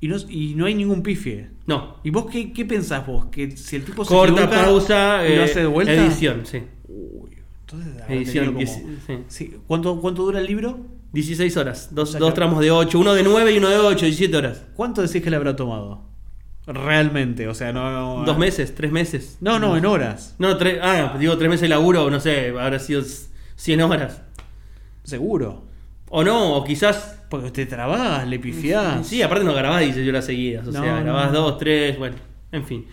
Y no, y no hay ningún pifie. No. ¿Y vos qué, qué pensás vos? ¿Que si el tipo se Corta, equivoca pausa, y lo eh, hace de vuelta? edición, sí. Uy, entonces Edición, tenido dieci- sí. Sí. ¿Cuánto, ¿Cuánto dura el libro? 16 horas, dos, O sea dos tramos de 8, uno de 9 y uno de 8, 17 horas. ¿Cuánto decís que le habrá tomado? Realmente, o sea, no... no Dos meses, tres meses. No, no, en horas. No, tres, ah, digo tres meses de laburo, no sé, habrá sido 100 horas. Seguro. O no, o quizás. Porque te trabás, le pifiás. Sí, aparte no grabás 16 horas seguidas. O No, sea, no. grabás dos, tres, bueno, en fin.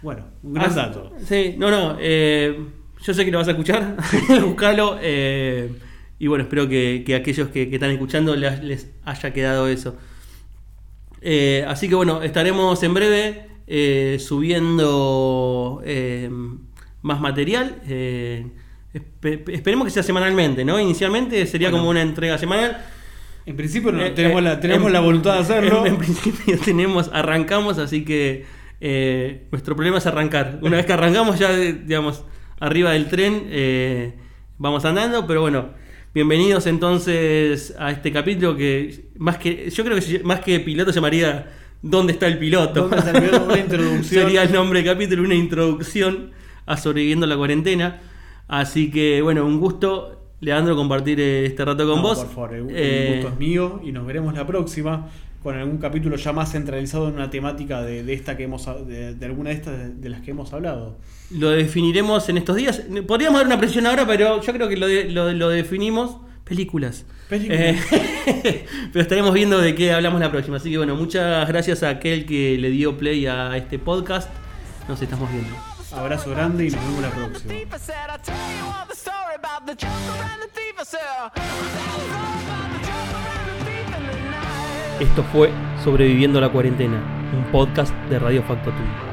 Bueno, un gran dato. Sí, no, no. eh, yo sé que lo vas a escuchar. Buscalo. eh, y bueno, espero que, que aquellos que, que están escuchando les, les haya quedado eso. Eh, así que bueno, estaremos en breve eh, subiendo más material. Eh, espe- esperemos que sea semanalmente, ¿no? Inicialmente sería Bueno. como una entrega semanal. En principio no, Eh, tenemos, eh, la, tenemos en- la voluntad de hacerlo. En, en principio tenemos, arrancamos, así que eh, nuestro problema es arrancar. Una vez que arrancamos ya, eh, digamos, arriba del tren, eh, vamos andando, pero bueno, bienvenidos entonces a este capítulo que más que, yo creo que más que piloto se llamaría ¿Dónde está el piloto? ¿Dónde está el piloto? Una introducción. Sería el nombre del capítulo, una introducción a sobreviviendo la cuarentena. Así que bueno, un gusto. Leandro, compartir eh, este rato con No, vos. Por favor, el, Eh, gusto es mío y nos veremos la próxima con algún capítulo ya más centralizado en una temática de, de esta que hemos de, de alguna de estas de, las que hemos hablado. Lo definiremos en estos días. Podríamos dar una precisión ahora, pero yo creo que lo, de- lo, lo definimos. Películas. Películas. Eh, pero estaremos viendo de qué hablamos la próxima. Así que bueno, muchas gracias a aquel que le dio play a este podcast. Nos estamos viendo. Abrazo grande y nos vemos la próxima. Esto fue Sobreviviendo la Cuarentena, un podcast de Radio Facto Tuyo.